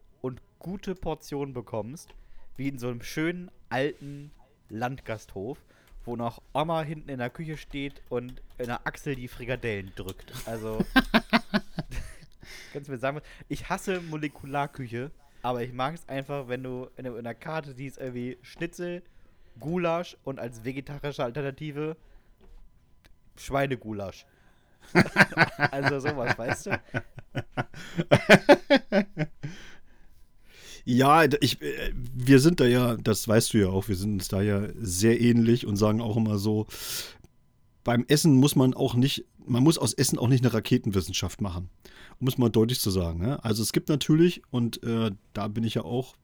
gute Portionen bekommst, wie in so einem schönen alten Landgasthof, wo noch Oma hinten in der Küche steht und in der Achsel die Frikadellen drückt. Also, kannst du mir sagen, ich hasse Molekularküche, aber ich mag es einfach, wenn du in, der- in der Karte siehst, irgendwie Schnitzel, Gulasch und als vegetarische Alternative Schweinegulasch. also sowas, weißt du? Ja, ich, äh, wir sind da ja, das weißt du ja auch, wir sind uns da ja sehr ähnlich und sagen auch immer so, beim Essen muss man auch nicht, man muss aus Essen auch nicht eine Raketenwissenschaft machen, um es mal deutlich zu sagen. Ne? Also es gibt natürlich, und äh, da bin ich ja auch,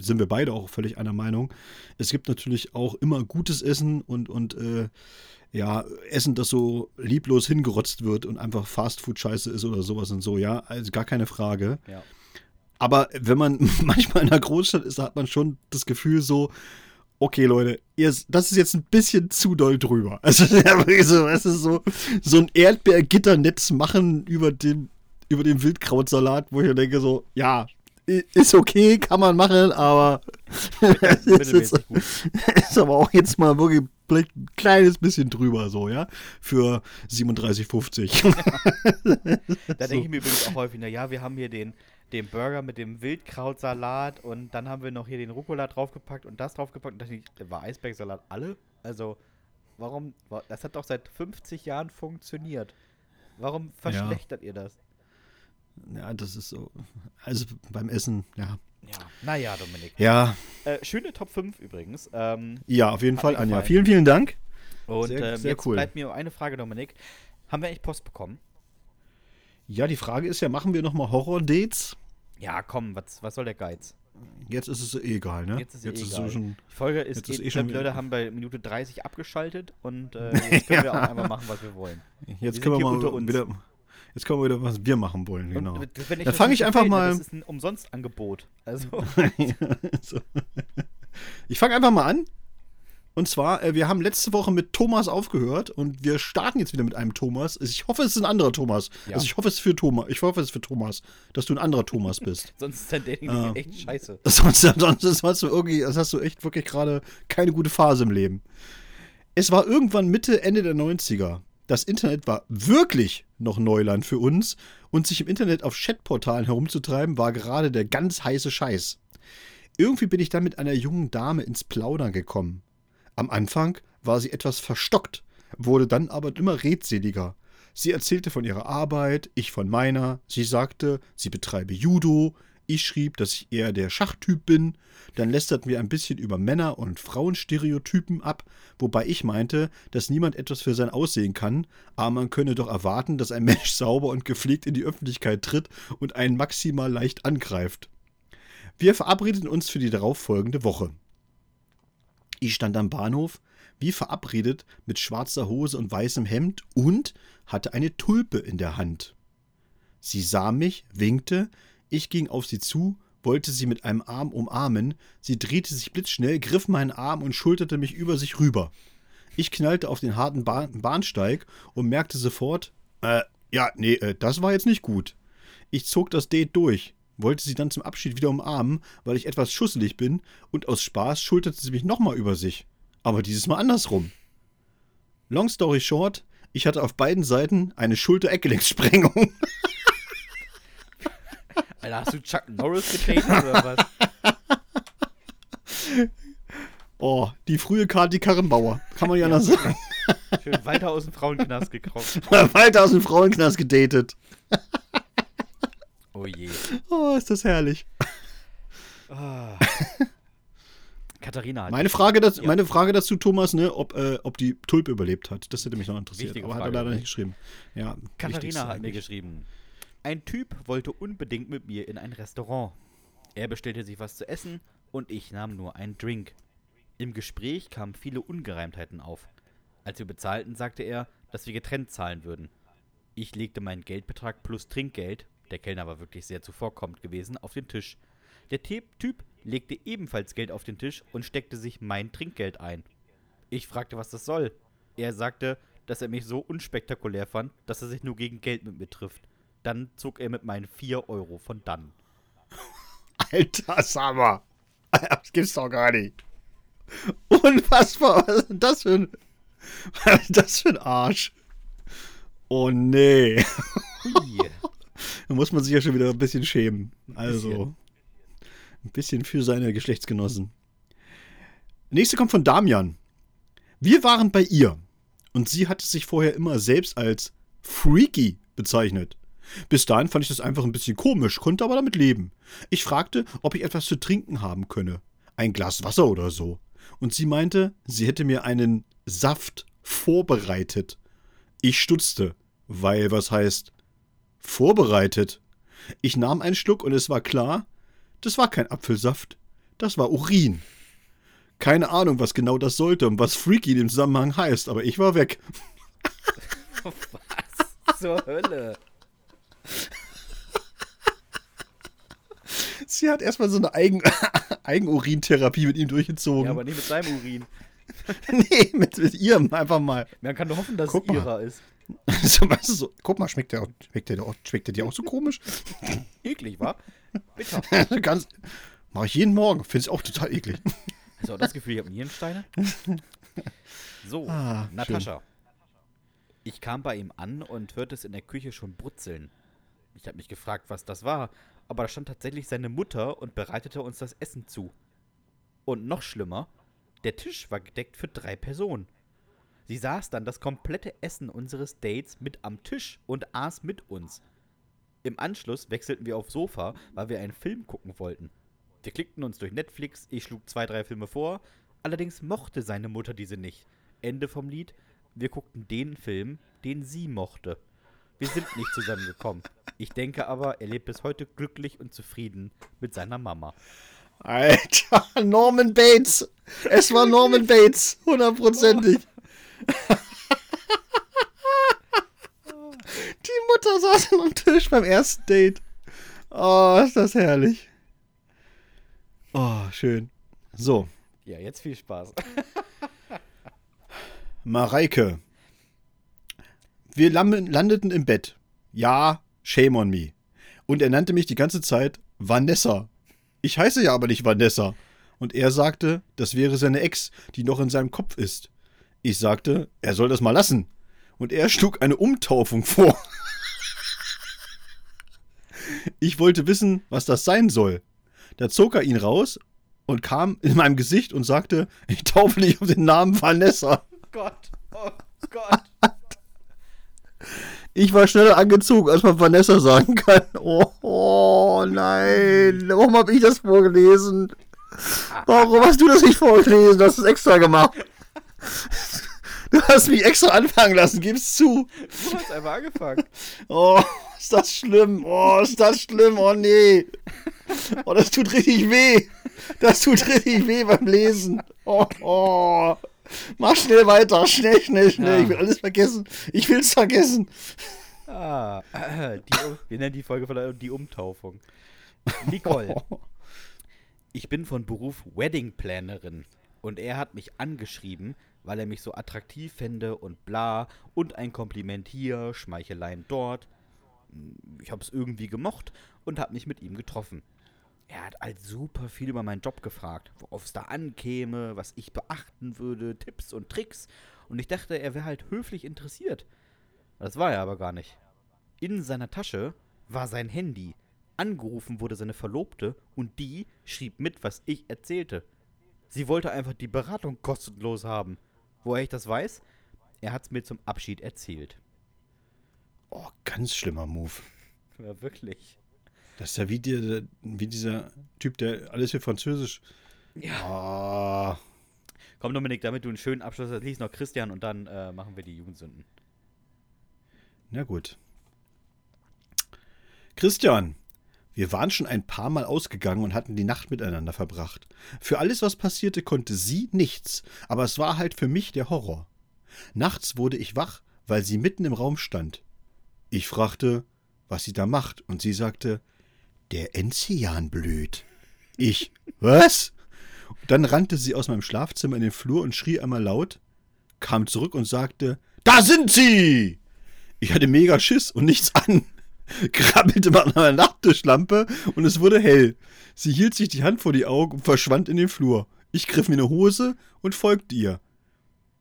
sind wir beide auch völlig einer Meinung, es gibt natürlich auch immer gutes Essen und, und äh, ja, Essen, das so lieblos hingerotzt wird und einfach Fastfood-Scheiße ist oder sowas und so, ja, also gar keine Frage. Ja. Aber wenn man manchmal in einer Großstadt ist, hat man schon das Gefühl so, okay, Leute, ihr, das ist jetzt ein bisschen zu doll drüber. Also, so, es ist so, so ein Erdbeergitternetz machen über den, über den Wildkrautsalat, wo ich denke so, ja, ist okay, kann man machen, aber ist, jetzt, ist aber auch jetzt mal wirklich vielleicht ein kleines bisschen drüber so, ja, für 37,50. da denke ich mir übrigens auch häufig, na ja, wir haben hier den, den Burger mit dem Wildkrautsalat und dann haben wir noch hier den Rucola draufgepackt und das draufgepackt und dachte ich, war Eisbergsalat alle? Also, warum, das hat doch seit 50 Jahren funktioniert. Warum verschlechtert ja. ihr das? Ja, das ist so. Also beim Essen, ja. Ja, naja, Dominik. Ja. Äh, schöne Top 5 übrigens. Ähm, ja, auf jeden Fall, Anja. Vielen, vielen Dank. Und sehr, ähm, sehr jetzt cool. bleibt mir eine Frage, Dominik. Haben wir eigentlich Post bekommen? Ja, die Frage ist ja, machen wir nochmal Horror-Dates? Ja, komm, was, was soll der Geiz? Jetzt ist es eh egal, ne? Jetzt ist es jetzt egal. Ist schon, die Folge ist, ist eh schon die Leute haben bei Minute 30 abgeschaltet und äh, jetzt können ja. wir auch einfach machen, was wir wollen. Jetzt wir können wir mal wieder Jetzt kommen wir wieder, was wir machen wollen, genau. Und, Dann fange ich einfach mal. Das ist ein Umsonstangebot. Also. ich fange einfach mal an. Und zwar, äh, wir haben letzte Woche mit Thomas aufgehört und wir starten jetzt wieder mit einem Thomas. Ich hoffe, es ist ein anderer Thomas. Ja. Also ich hoffe, es ist für Thomas. Ich hoffe, es ist für Thomas, dass du ein anderer Thomas bist. sonst ist dein Dating äh, echt scheiße. Sonst, sonst hast du irgendwie, sonst hast du echt wirklich gerade keine gute Phase im Leben. Es war irgendwann Mitte, Ende der 90er. Das Internet war wirklich noch Neuland für uns und sich im Internet auf Chatportalen herumzutreiben war gerade der ganz heiße Scheiß. Irgendwie bin ich dann mit einer jungen Dame ins Plaudern gekommen. Am Anfang war sie etwas verstockt, wurde dann aber immer redseliger. Sie erzählte von ihrer Arbeit, ich von meiner, sie sagte, sie betreibe Judo, ich schrieb, dass ich eher der Schachtyp bin. Dann lästerten wir ein bisschen über Männer- und Frauenstereotypen ab, wobei ich meinte, dass niemand etwas für sein Aussehen kann, aber man könne doch erwarten, dass ein Mensch sauber und gepflegt in die Öffentlichkeit tritt und einen maximal leicht angreift. Wir verabredeten uns für die darauffolgende Woche. Ich stand am Bahnhof, wie verabredet, mit schwarzer Hose und weißem Hemd und hatte eine Tulpe in der Hand. Sie sah mich, winkte, ich ging auf sie zu, wollte sie mit einem Arm umarmen, sie drehte sich blitzschnell, griff meinen Arm und schulterte mich über sich rüber. Ich knallte auf den harten Bahn Bahnsteig und merkte sofort, äh, ja, nee, äh, das war jetzt nicht gut. Ich zog das Date durch, wollte sie dann zum Abschied wieder umarmen, weil ich etwas schusselig bin, und aus Spaß schulterte sie mich nochmal über sich. Aber dieses Mal andersrum. Long story short, ich hatte auf beiden Seiten eine Schulter-Eckgelenkssprengung. Alter, hast du Chuck Norris getreten oder was? Oh, die frühe Kati Karrenbauer. Kann man ja, ja. noch sagen. Schön weiter aus dem Frauenknast gekrochen. weiter aus dem Frauenknast gedatet. Oh je. Oh, ist das herrlich. Ah. Katharina hat meine Frage, das, ja. meine Frage dazu, Thomas, ne, ob, äh, ob die Tulpe überlebt hat. Das hätte mich noch interessiert. Wichtige aber Frage, hat er leider nicht geschrieben. Ja, Katharina hat mir geschrieben. Ein Typ wollte unbedingt mit mir in ein Restaurant. Er bestellte sich was zu essen und ich nahm nur einen Drink. Im Gespräch kamen viele Ungereimtheiten auf. Als wir bezahlten, sagte er, dass wir getrennt zahlen würden. Ich legte meinen Geldbetrag plus Trinkgeld, der Kellner war wirklich sehr zuvorkommend gewesen, auf den Tisch. Der Typ legte ebenfalls Geld auf den Tisch und steckte sich mein Trinkgeld ein. Ich fragte, was das soll. Er sagte, dass er mich so unspektakulär fand, dass er sich nur gegen Geld mit mir trifft. Dann zog er mit meinen 4 Euro von dann. Alter Summer. Das gibt's doch gar nicht. Unfassbar. Was ist denn das für ein. Was ist das für ein Arsch? Oh nee. Da muss man sich ja schon wieder ein bisschen schämen. Also. Ein bisschen für seine Geschlechtsgenossen. Nächste kommt von Damian. Wir waren bei ihr und sie hatte sich vorher immer selbst als freaky bezeichnet. Bis dahin fand ich das einfach ein bisschen komisch, konnte aber damit leben. Ich fragte, ob ich etwas zu trinken haben könne. Ein Glas Wasser oder so. Und sie meinte, sie hätte mir einen Saft vorbereitet. Ich stutzte, weil was heißt vorbereitet? Ich nahm einen Schluck und es war klar, das war kein Apfelsaft, das war Urin. Keine Ahnung, was genau das sollte und was Freaky in dem Zusammenhang heißt, aber ich war weg. was zur Hölle? Sie hat erstmal so eine Eigen Eigenurintherapie mit ihm durchgezogen. Ja, aber nicht mit seinem Urin. nee, mit, mit ihrem einfach mal. Man kann nur hoffen, dass Guck es mal. ihrer ist. So, weißt du, so, guck mal, schmeckt der, auch- schmeckt, der, auch- schmeckt der dir auch so komisch? Eklig, wa? Bitter. Ganz, Mache ich jeden Morgen. Finde ich auch total eklig. Hast du auch das Gefühl, ich habe Nierensteine? So, Ah, Natascha. Ich kam bei ihm an und hörte es in der Küche schon brutzeln. Ich habe mich gefragt, was das war, aber da stand tatsächlich seine Mutter und bereitete uns das Essen zu. Und noch schlimmer, der Tisch war gedeckt für drei Personen. Sie saß dann das komplette Essen unseres Dates mit am Tisch und aß mit uns. Im Anschluss wechselten wir aufs Sofa, weil wir einen Film gucken wollten. Wir klickten uns durch Netflix, ich schlug zwei, drei Filme vor, allerdings mochte seine Mutter diese nicht. Ende vom Lied, wir guckten den Film, den sie mochte. Wir sind nicht zusammengekommen. Ich denke aber, er lebt bis heute glücklich und zufrieden mit seiner Mama. Alter, Norman Bates. Es war Norman Bates. Hundertprozentig. Die Mutter saß am Tisch beim ersten Date. Oh, ist das herrlich. Oh, schön. So, Ja, jetzt viel Spaß. Mareike. Wir landeten im Bett. Ja, shame on me. Und er nannte mich die ganze Zeit Vanessa. Ich heiße ja aber nicht Vanessa. Und er sagte, das wäre seine Ex, die noch in seinem Kopf ist. Ich sagte, er soll das mal lassen. Und er schlug eine Umtaufung vor. Ich wollte wissen, was das sein soll. Da zog er ihn raus und kam in meinem Gesicht und sagte, ich taufe dich auf den Namen Vanessa. Gott, oh Gott. Ich war schneller angezogen, als man Vanessa sagen kann. Oh, oh nein. Warum habe ich das vorgelesen? Warum hast du das nicht vorgelesen? Du hast es extra gemacht. Du hast mich extra anfangen lassen, gib's zu. Du hast einfach angefangen. Oh, ist das schlimm. Oh, ist das schlimm. Oh nee. Oh, das tut richtig weh. Das tut richtig weh beim Lesen. Oh, oh. Mach schnell weiter. Schnell, schnell, schnell. Ja. Ich will alles vergessen. Ich will's vergessen. Ah, die, wir nennen die Folge von der, die Umtaufung. Nicole. Ich bin von Beruf Wedding Plannerin und er hat mich angeschrieben, weil er mich so attraktiv fände und bla und ein Kompliment hier, Schmeicheleien dort. Ich habe es irgendwie gemocht und habe mich mit ihm getroffen. Er hat halt super viel über meinen Job gefragt, worauf es da ankäme, was ich beachten würde, Tipps und Tricks. Und ich dachte, er wäre halt höflich interessiert. Das war er aber gar nicht. In seiner Tasche war sein Handy. Angerufen wurde seine Verlobte und die schrieb mit, was ich erzählte. Sie wollte einfach die Beratung kostenlos haben. Woher ich das weiß? Er hat's mir zum Abschied erzählt. Oh, ganz schlimmer Move. Ja, wirklich. Das ist ja wie, die, wie dieser Typ, der alles für Französisch. Ja. Ah. Komm, Dominik, damit du einen schönen Abschluss hast, lies noch Christian und dann äh, machen wir die Jugendsünden. Na gut. Christian, wir waren schon ein paar Mal ausgegangen und hatten die Nacht miteinander verbracht. Für alles, was passierte, konnte sie nichts, aber es war halt für mich der Horror. Nachts wurde ich wach, weil sie mitten im Raum stand. Ich fragte, was sie da macht, und sie sagte, der Enzian blüht. Ich, was? Dann rannte sie aus meinem Schlafzimmer in den Flur und schrie einmal laut, kam zurück und sagte, da sind sie! Ich hatte mega Schiss und nichts an. Krabbelte mal an meiner Nachttischlampe und es wurde hell. Sie hielt sich die Hand vor die Augen und verschwand in den Flur. Ich griff mir eine Hose und folgte ihr.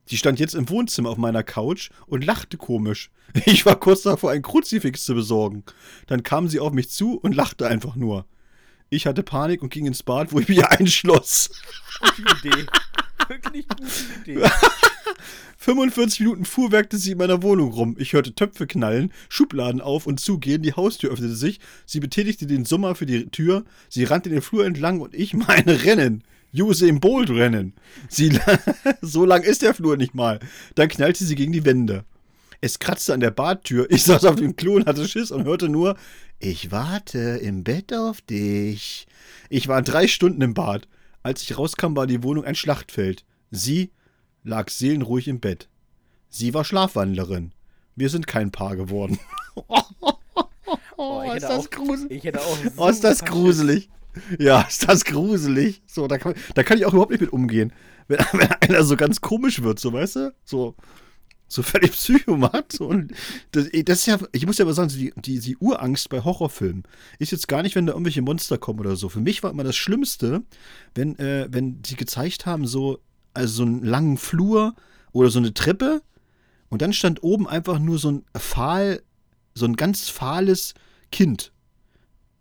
Sie stand jetzt im Wohnzimmer auf meiner Couch und lachte komisch. Ich war kurz davor, ein Kruzifix zu besorgen. Dann kam sie auf mich zu und lachte einfach nur. Ich hatte Panik und ging ins Bad, wo ich mich einschloss. Gute Idee. Wirklich gute Idee. 45 Minuten fuhrwerkte sie in meiner Wohnung rum. Ich hörte Töpfe knallen, Schubladen auf und zugehen, die Haustür öffnete sich, sie betätigte den Summer für die Tür, sie rannte den Flur entlang und ich meine Rennen. Usain Bolt rennen. Sie, so lang ist der Flur nicht mal. Dann knallte sie gegen die Wände. Es kratzte an der Badtür. Ich saß auf dem Klo und hatte Schiss und hörte nur, ich warte im Bett auf dich. Ich war drei Stunden im Bad. Als ich rauskam, war die Wohnung ein Schlachtfeld. Sie lag seelenruhig im Bett. Sie war Schlafwandlerin. Wir sind kein Paar geworden. Oh, ist das auch- gruselig. Ich hätte auch Oh, ist das gruselig. Ja, ist das gruselig. So, da kann, da kann ich auch überhaupt nicht mit umgehen. Wenn, wenn einer so ganz komisch wird, so, weißt du? So, so völlig Psycho macht. So, und das, das ist ja, ich muss ja mal sagen, die, die, die Urangst bei Horrorfilmen ist jetzt gar nicht, wenn da irgendwelche Monster kommen oder so. Für mich war immer das Schlimmste, wenn, äh, wenn sie gezeigt haben, so, also so einen langen Flur oder so eine Treppe und dann stand oben einfach nur so ein fahl, so ein ganz fahles Kind.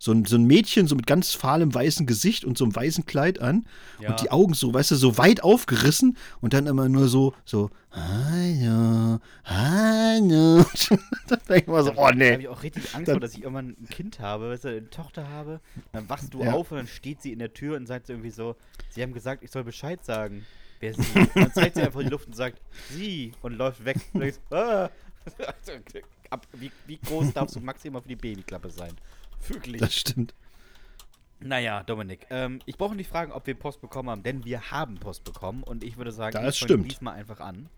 So ein, so ein Mädchen, so mit ganz fahlem weißen Gesicht und so einem weißen Kleid an. Ja. Und die Augen so, weißt du, so weit aufgerissen und dann immer nur so, so, hallo, hallo. da denke ich mal so, Da oh habe nee. ich auch richtig Angst Dann- vor, dass ich irgendwann ein Kind habe, weißt du, eine Tochter habe. Dann wachst du Ja. auf und dann steht sie in der Tür und sagt irgendwie so, sie haben gesagt, ich soll Bescheid sagen. Wer sie? Dann zeigt sie einfach in die Luft und sagt, sie und läuft weg. Und denkst, ah. Ab, wie, wie groß darfst du maximal für die Babyklappe sein? Wirklich. Das stimmt. Naja, Dominik, ähm, ich brauche nicht fragen, ob wir Post bekommen haben, denn wir haben Post bekommen und ich würde sagen, Das ich stimmt. diesmal einfach an.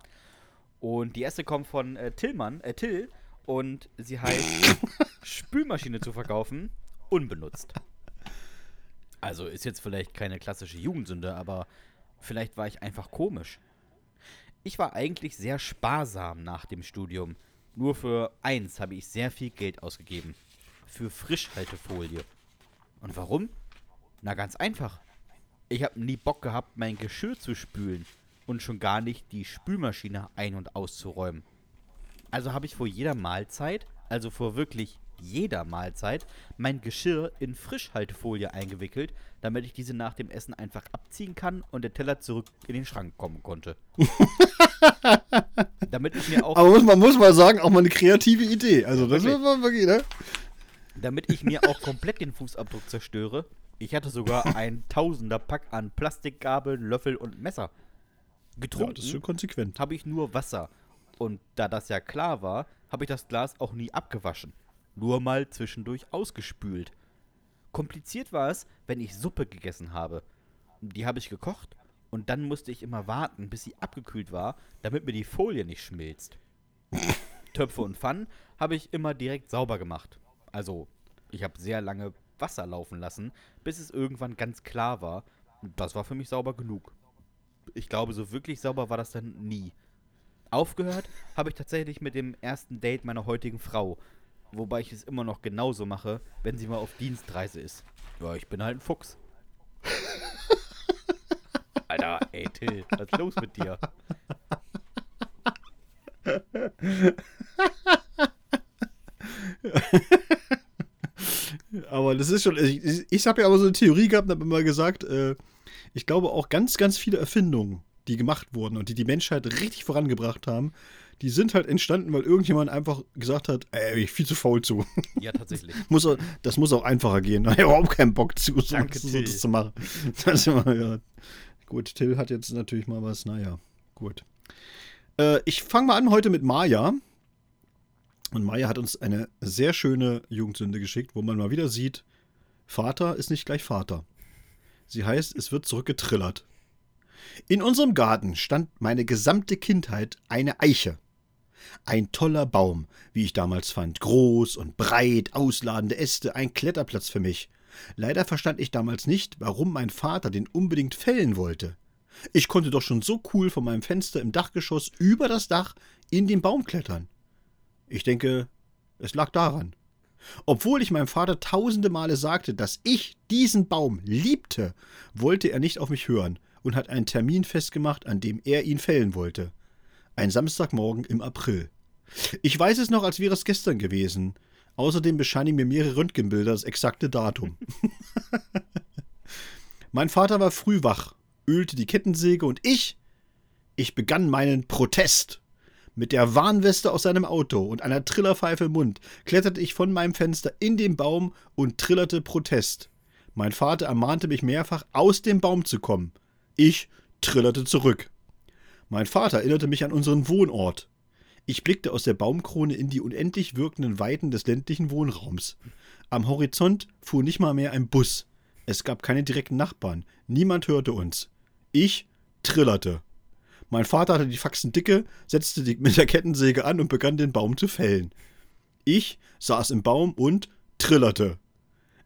Und die erste kommt von äh, Tillmann, äh, Till, und sie heißt Spülmaschine zu verkaufen, unbenutzt. Also ist jetzt vielleicht keine klassische Jugendsünde, aber vielleicht war ich einfach komisch. Ich war eigentlich sehr sparsam nach dem Studium. Nur für eins habe ich sehr viel Geld ausgegeben. Für Frischhaltefolie. Und warum? Na ganz einfach. Ich habe nie Bock gehabt, mein Geschirr zu spülen und schon gar nicht die Spülmaschine ein- und auszuräumen. Also habe ich vor jeder Mahlzeit, also vor wirklich jeder Mahlzeit, mein Geschirr in Frischhaltefolie eingewickelt, damit ich diese nach dem Essen einfach abziehen kann und der Teller zurück in den Schrank kommen konnte. damit ich mir auch Aber muss man muss mal sagen, auch mal eine kreative Idee. Also das Wirklich. war wirklich, ne? Damit ich mir auch komplett den Fußabdruck zerstöre. Ich hatte sogar ein tausender Pack an Plastikgabeln, Löffel und Messer. Ja, Getrunken das ist schon konsequent. habe ich nur Wasser. Und da das ja klar war, habe ich das Glas auch nie abgewaschen. Nur mal zwischendurch ausgespült. Kompliziert war es, wenn ich Suppe gegessen habe. Die habe ich gekocht und dann musste ich immer warten, bis sie abgekühlt war, damit mir die Folie nicht schmilzt. Töpfe und Pfannen habe ich immer direkt sauber gemacht. Also, ich habe sehr lange Wasser laufen lassen, bis es irgendwann ganz klar war. Das war für mich sauber genug. Ich glaube, so wirklich sauber war das dann nie. Aufgehört habe ich tatsächlich mit dem ersten Date meiner heutigen Frau. Wobei ich es immer noch genauso mache, wenn sie mal auf Dienstreise ist. Ja, ich bin halt ein Fuchs. Alter, ey Till, was ist los mit dir? Aber das ist schon. Ich, ich- habe ja aber so eine Theorie gehabt und habe immer gesagt, äh, ich glaube auch ganz, ganz viele Erfindungen, die gemacht wurden und die die Menschheit richtig vorangebracht haben, die sind halt entstanden, weil irgendjemand einfach gesagt hat, ey, ich viel zu faul zu. Ja, tatsächlich. muss, auch- das muss auch einfacher gehen. Ich überhaupt keinen Bock zu, so, Danke, so, das zu machen. Das immer, ja. Gut, Till hat jetzt natürlich mal was, naja, gut. Äh, ich fange mal an heute mit Maya. Und Maya hat uns eine sehr schöne Jugendsünde geschickt, wo man mal wieder sieht, Vater ist nicht gleich Vater. Sie heißt, es wird zurückgetrillert. In unserem Garten stand meine gesamte Kindheit eine Eiche. Ein toller Baum, wie ich damals fand. Groß und breit, ausladende Äste, ein Kletterplatz für mich. Leider verstand ich damals nicht, warum mein Vater den unbedingt fällen wollte. Ich konnte doch schon so cool von meinem Fenster im Dachgeschoss über das Dach in den Baum klettern. Ich denke, es lag daran. Obwohl ich meinem Vater tausende Male sagte, dass ich diesen Baum liebte, wollte er nicht auf mich hören und hat einen Termin festgemacht, an dem er ihn fällen wollte. Ein Samstagmorgen im April. Ich weiß es noch, als wäre es gestern gewesen. Außerdem bescheinigen mir mehrere Röntgenbilder das exakte Datum. mein Vater war früh wach, ölte die Kettensäge und ich, ich begann meinen Protest. Mit der Warnweste aus seinem Auto und einer Trillerpfeife im Mund kletterte ich von meinem Fenster in den Baum und trillerte Protest. Mein Vater ermahnte mich mehrfach, aus dem Baum zu kommen. Ich trillerte zurück. Mein Vater erinnerte mich an unseren Wohnort. Ich blickte aus der Baumkrone in die unendlich wirkenden Weiten des ländlichen Wohnraums. Am Horizont fuhr nicht mal mehr ein Bus. Es gab keine direkten Nachbarn. Niemand hörte uns. Ich trillerte. Mein Vater hatte die Faxen dicke, setzte die mit der Kettensäge an und begann den Baum zu fällen. Ich saß im Baum und trillerte.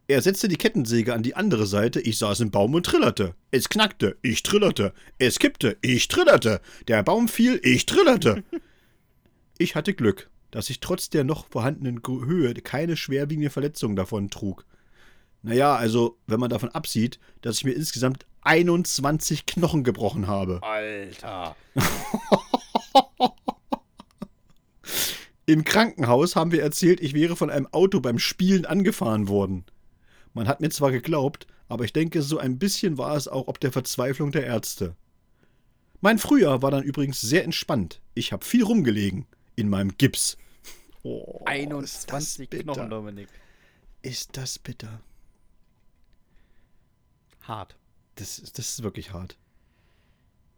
Er setzte die Kettensäge an die andere Seite, ich saß im Baum und trillerte. Es knackte, ich trillerte. Es kippte, ich trillerte. Der Baum fiel, ich trillerte. Ich hatte Glück, dass ich trotz der noch vorhandenen Höhe keine schwerwiegende Verletzung davon trug. Naja, also, wenn man davon absieht, dass ich mir insgesamt 21 Knochen gebrochen habe. Alter. Im Krankenhaus haben wir erzählt, ich wäre von einem Auto beim Spielen angefahren worden. Man hat mir zwar geglaubt, aber ich denke, so ein bisschen war es auch ob der Verzweiflung der Ärzte. Mein Frühjahr war dann übrigens sehr entspannt. Ich habe viel rumgelegen in meinem Gips. Oh, 21 Knochen, Dominik. Ist das bitter? Hart. Das, das ist wirklich hart.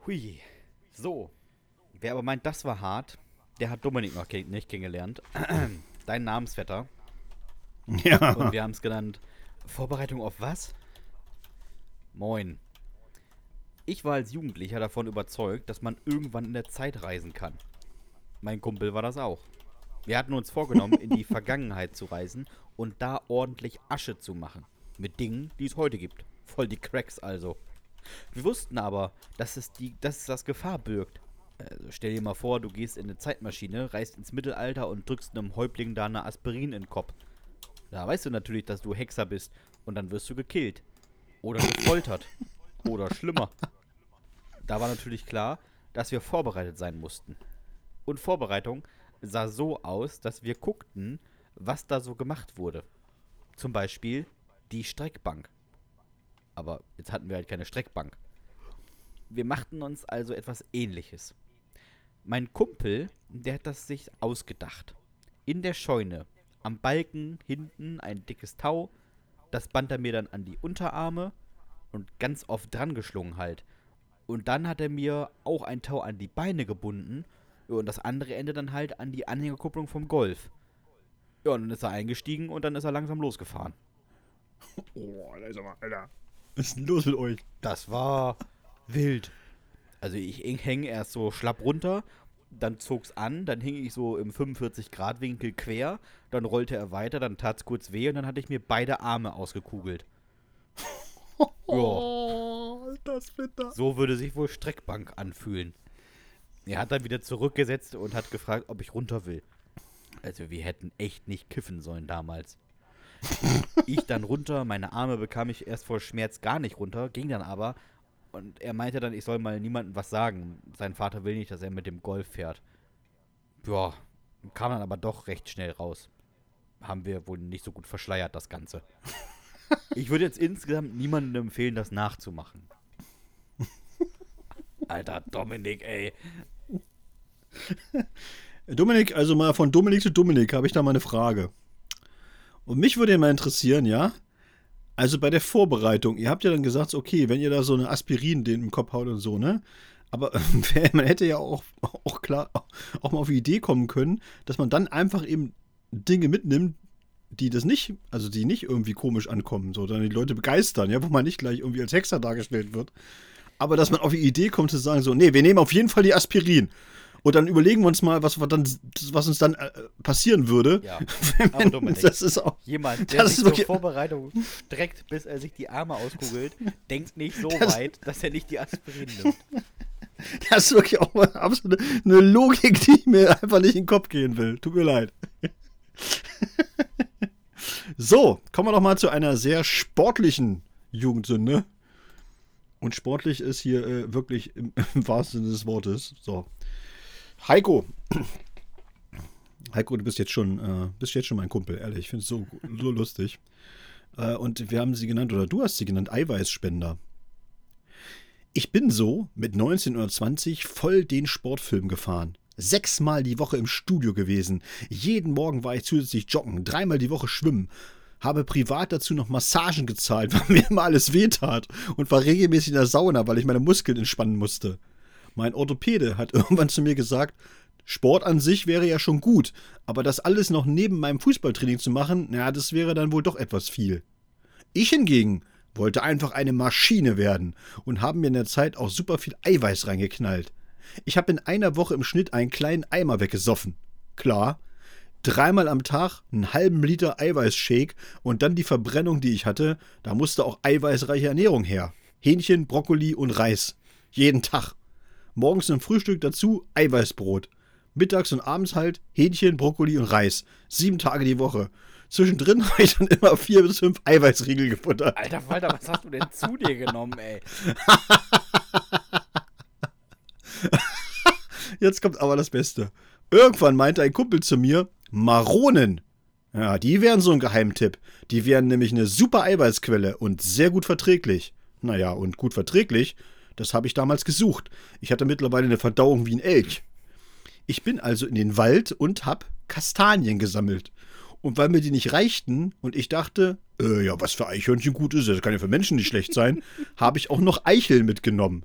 Hui. So. Wer aber meint, das war hart, der hat Dominik noch nicht kennengelernt. Dein Namensvetter. Ja. Und wir haben es genannt Vorbereitung auf was? Moin. Ich war als Jugendlicher davon überzeugt, dass man irgendwann in der Zeit reisen kann. Mein Kumpel war das auch. Wir hatten uns vorgenommen, in die Vergangenheit zu reisen und da ordentlich Asche zu machen. Mit Dingen, die es heute gibt. Voll die Cracks also. Wir wussten aber, dass es, die, dass es das Gefahr birgt. Also stell dir mal vor, du gehst in eine Zeitmaschine, reist ins Mittelalter und drückst einem Häuptling da eine Aspirin in den Kopf. Da weißt du natürlich, dass du Hexer bist und dann wirst du gekillt. Oder gefoltert. Oder schlimmer. Da war natürlich klar, dass wir vorbereitet sein mussten. Und Vorbereitung sah so aus, dass wir guckten, was da so gemacht wurde. Zum Beispiel die Streckbank. Aber jetzt hatten wir halt keine Streckbank. Wir machten uns also etwas ähnliches. Mein Kumpel, der hat das sich ausgedacht. In der Scheune, am Balken hinten ein dickes Tau, das band er mir dann an die Unterarme und ganz oft dran geschlungen halt. Und dann hat er mir auch ein Tau an die Beine gebunden und das andere Ende dann halt an die Anhängerkupplung vom Golf. Ja, und dann ist er eingestiegen und dann ist er langsam losgefahren. Oh, Alter, Alter. Was ist denn los mit euch? Das war wild. Also ich hänge erst so schlapp runter, dann zog's an, dann hing ich so im 45-Grad-Winkel quer, dann rollte er weiter, dann tat's kurz weh und dann hatte ich mir beide Arme ausgekugelt. Oh, das bitter. So würde sich wohl Streckbank anfühlen. Er hat dann wieder zurückgesetzt und hat gefragt, ob ich runter will. Also wir hätten echt nicht kiffen sollen damals. Ich dann runter, meine Arme bekam ich erst vor Schmerz gar nicht runter, ging dann aber. Und er meinte dann, ich soll mal niemandem was sagen. Sein Vater will nicht, dass er mit dem Golf fährt. Ja, kam dann aber doch recht schnell raus. Haben wir wohl nicht so gut verschleiert, das Ganze. Ich würde jetzt insgesamt niemandem empfehlen, das nachzumachen. Alter, Dominik, ey. Dominik, also mal von Dominik zu Dominik habe ich da mal eine Frage. Und mich würde mal interessieren, ja? Also bei der Vorbereitung, ihr habt ja dann gesagt, okay, wenn ihr da so eine Aspirin den im Kopf haut und so, ne? Aber man hätte ja auch, auch klar auch mal auf die Idee kommen können, dass man dann einfach eben Dinge mitnimmt, die das nicht, also die nicht irgendwie komisch ankommen, so, sondern die Leute begeistern, ja, wo man nicht gleich irgendwie als Hexer dargestellt wird. Aber dass man auf die Idee kommt zu sagen, so, nee, wir nehmen auf jeden Fall die Aspirin. Und dann überlegen wir uns mal, was, dann, was uns dann äh, passieren würde. Ja, Wenn- aber Dominik, das ist auch. Jemand, der Das sich ist zur Vorbereitung streckt, bis er sich die Arme auskugelt, denkt nicht so Das- weit, dass er nicht die Aspirin nimmt. Das ist wirklich auch mal absolut eine Logik, die mir einfach nicht in den Kopf gehen will. Tut mir leid. So, kommen wir doch mal zu einer sehr sportlichen Jugendsünde. Und sportlich ist hier äh, wirklich im, im wahrsten Sinne des Wortes. So. Heiko. Heiko, du bist jetzt schon, äh, bist jetzt schon mein Kumpel, ehrlich. Ich finde es so, so lustig. Äh, und wir haben sie genannt, oder du hast sie genannt, Eiweißspender. Ich bin so mit 19 oder 20 voll den Sportfilm gefahren. Sechsmal die Woche im Studio gewesen. Jeden Morgen war ich zusätzlich joggen, dreimal die Woche schwimmen. Habe privat dazu noch Massagen gezahlt, weil mir immer alles wehtat. Und war regelmäßig in der Sauna, weil ich meine Muskeln entspannen musste. Mein Orthopäde hat irgendwann zu mir gesagt, Sport an sich wäre ja schon gut, aber das alles noch neben meinem Fußballtraining zu machen, na, das wäre dann wohl doch etwas viel. Ich hingegen wollte einfach eine Maschine werden und haben mir in der Zeit auch super viel Eiweiß reingeknallt. Ich habe in einer Woche im Schnitt einen kleinen Eimer weggesoffen. Klar, dreimal am Tag einen halben Liter Eiweißshake und dann die Verbrennung, die ich hatte, da musste auch eiweißreiche Ernährung her. Hähnchen, Brokkoli und Reis. Jeden Tag. Morgens ein Frühstück dazu Eiweißbrot. Mittags und abends halt Hähnchen, Brokkoli und Reis. Sieben Tage die Woche. Zwischendrin habe ich dann immer vier bis fünf Eiweißriegel gefuttert. Alter Walter, was hast du denn zu dir genommen, ey? Jetzt kommt aber das Beste. Irgendwann meinte ein Kumpel zu mir, Maronen. Ja, die wären so ein Geheimtipp. Die wären nämlich eine super Eiweißquelle und sehr gut verträglich. Naja, und gut verträglich, das habe ich damals gesucht. Ich hatte mittlerweile eine Verdauung wie ein Elch. Ich bin also in den Wald und hab Kastanien gesammelt. Und weil mir die nicht reichten und ich dachte, äh, ja, was für Eichhörnchen gut ist, das kann ja für Menschen nicht schlecht sein, habe ich auch noch Eicheln mitgenommen.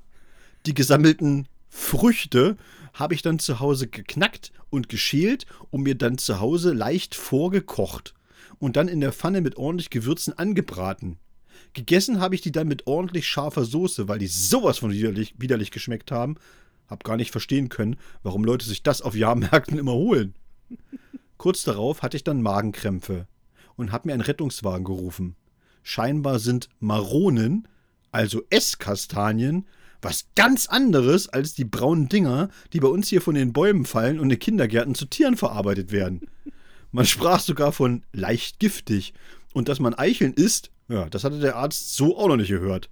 Die gesammelten Früchte habe ich dann zu Hause geknackt und geschält und mir dann zu Hause leicht vorgekocht und dann in der Pfanne mit ordentlich Gewürzen angebraten. Gegessen habe ich die dann mit ordentlich scharfer Soße, weil die sowas von widerlich, widerlich geschmeckt haben. Hab gar nicht verstehen können, warum Leute sich das auf Jahrmärkten immer holen. Kurz darauf hatte ich dann Magenkrämpfe und hab mir einen Rettungswagen gerufen. Scheinbar sind Maronen, also Esskastanien, was ganz anderes als die braunen Dinger, die bei uns hier von den Bäumen fallen und in Kindergärten zu Tieren verarbeitet werden. Man sprach sogar von leicht giftig. Und dass man Eicheln isst, ja, das hatte der Arzt so auch noch nicht gehört.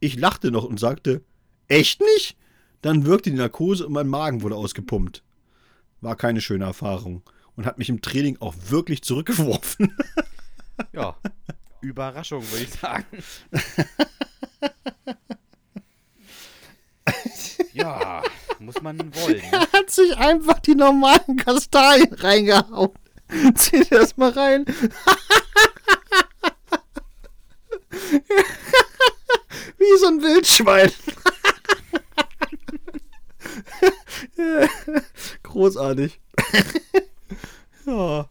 Ich lachte noch und sagte, echt nicht? Dann wirkte die Narkose und mein Magen wurde ausgepumpt. War keine schöne Erfahrung und hat mich im Training auch wirklich zurückgeworfen. Ja, Überraschung, würde ich sagen. ja, muss man wollen. Ne? Er hat sich einfach die normalen Kastanien reingehauen. Zieh dir das mal rein. Wie so ein Wildschwein. Großartig. ja.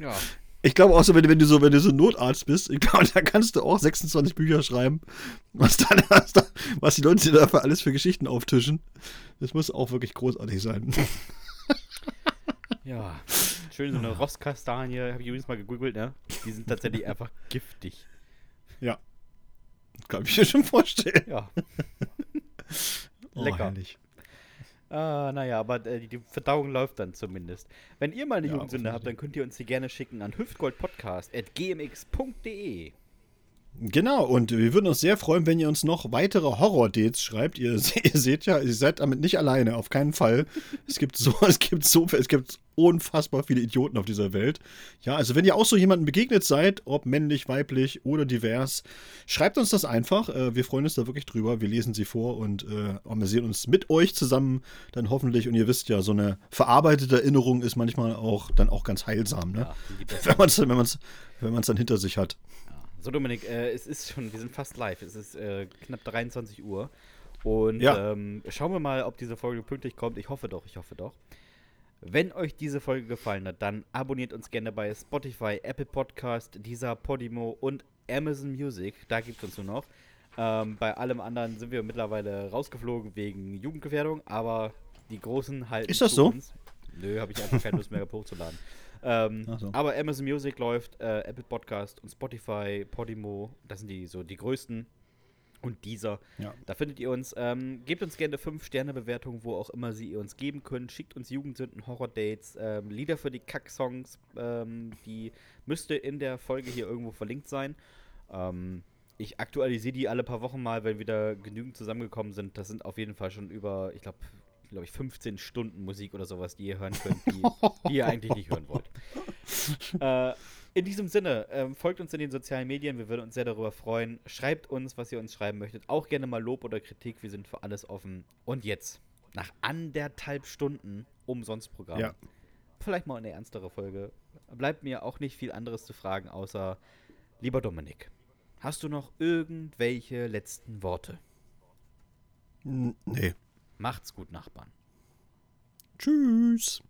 Ja, Ich glaube auch so, wenn, du- wenn du so, wenn du so Notarzt bist, ich glaube, da kannst du auch 26 Bücher schreiben, was, dann, was, da, was die Leute dir dafür alles für Geschichten auftischen. Das muss auch wirklich großartig sein. ja. Schön so eine Rostkastanie, habe ich übrigens mal gegoogelt, ne? Die sind tatsächlich einfach giftig. Ja. Kann ich mir schon vorstellen. Ja. Oh, Lecker. herrlich. Ah, naja, aber äh, die, die Verdauung läuft dann zumindest. Wenn ihr mal eine Ja, Jugendsünde habt, dann könnt ihr uns die gerne schicken an hüftgoldpodcast.gmx.de. Genau, und wir würden uns sehr freuen, wenn ihr uns noch weitere Horror-Dates schreibt. Ihr, ihr seht ja, ihr seid damit nicht alleine, auf keinen Fall. Es gibt so, es gibt so, es gibt unfassbar viele Idioten auf dieser Welt. Ja, also wenn ihr auch so jemandem begegnet seid, ob männlich, weiblich oder divers, schreibt uns das einfach. Äh, wir freuen uns da wirklich drüber. Wir lesen sie vor und äh, amüsieren uns mit euch zusammen dann hoffentlich. Und ihr wisst ja, so eine verarbeitete Erinnerung ist manchmal auch dann auch ganz heilsam, ne? Ja. Wenn man es wenn man's, wenn man's dann hinter sich hat. So, Dominik, äh, es ist schon, wir sind fast live. Es ist äh, knapp 23 Uhr. Und Ja. ähm, schauen wir mal, ob diese Folge pünktlich kommt. Ich hoffe doch, ich hoffe doch. Wenn euch diese Folge gefallen hat, dann abonniert uns gerne bei Spotify, Apple Podcast, dieser Podimo und Amazon Music. Da gibt es uns nur noch. Ähm, bei allem anderen sind wir mittlerweile rausgeflogen wegen Jugendgefährdung, aber die Großen halten Ist das so? uns. Nö, habe ich einfach keine Lust mehr hochzuladen. Ähm, so. Aber Amazon Music läuft, äh, Apple Podcast und Spotify, Podimo, das sind die so die größten. Und dieser. Ja. Da findet ihr uns. Ähm, gebt uns gerne 5-Sterne-Bewertungen, wo auch immer sie ihr uns geben könnt. Schickt uns Jugendsünden, Horror-Dates, ähm, Lieder für die Kack-Songs. Ähm, die müsste in der Folge hier irgendwo verlinkt sein. Ähm, ich aktualisiere die alle paar Wochen mal, wenn wieder genügend zusammengekommen sind. Das sind auf jeden Fall schon über, ich glaube, glaube ich, 15 Stunden Musik oder sowas, die ihr hören könnt, die, die ihr eigentlich nicht hören wollt. äh, in diesem Sinne, ähm, folgt uns in den sozialen Medien, wir würden uns sehr darüber freuen. Schreibt uns, was ihr uns schreiben möchtet. Auch gerne mal Lob oder Kritik, wir sind für alles offen. Und jetzt, nach anderthalb Stunden Umsonstprogramm, Ja. vielleicht mal eine ernstere Folge, bleibt mir auch nicht viel anderes zu fragen, außer, lieber Dominik, hast du noch irgendwelche letzten Worte? Nee. Macht's gut, Nachbarn. Tschüss.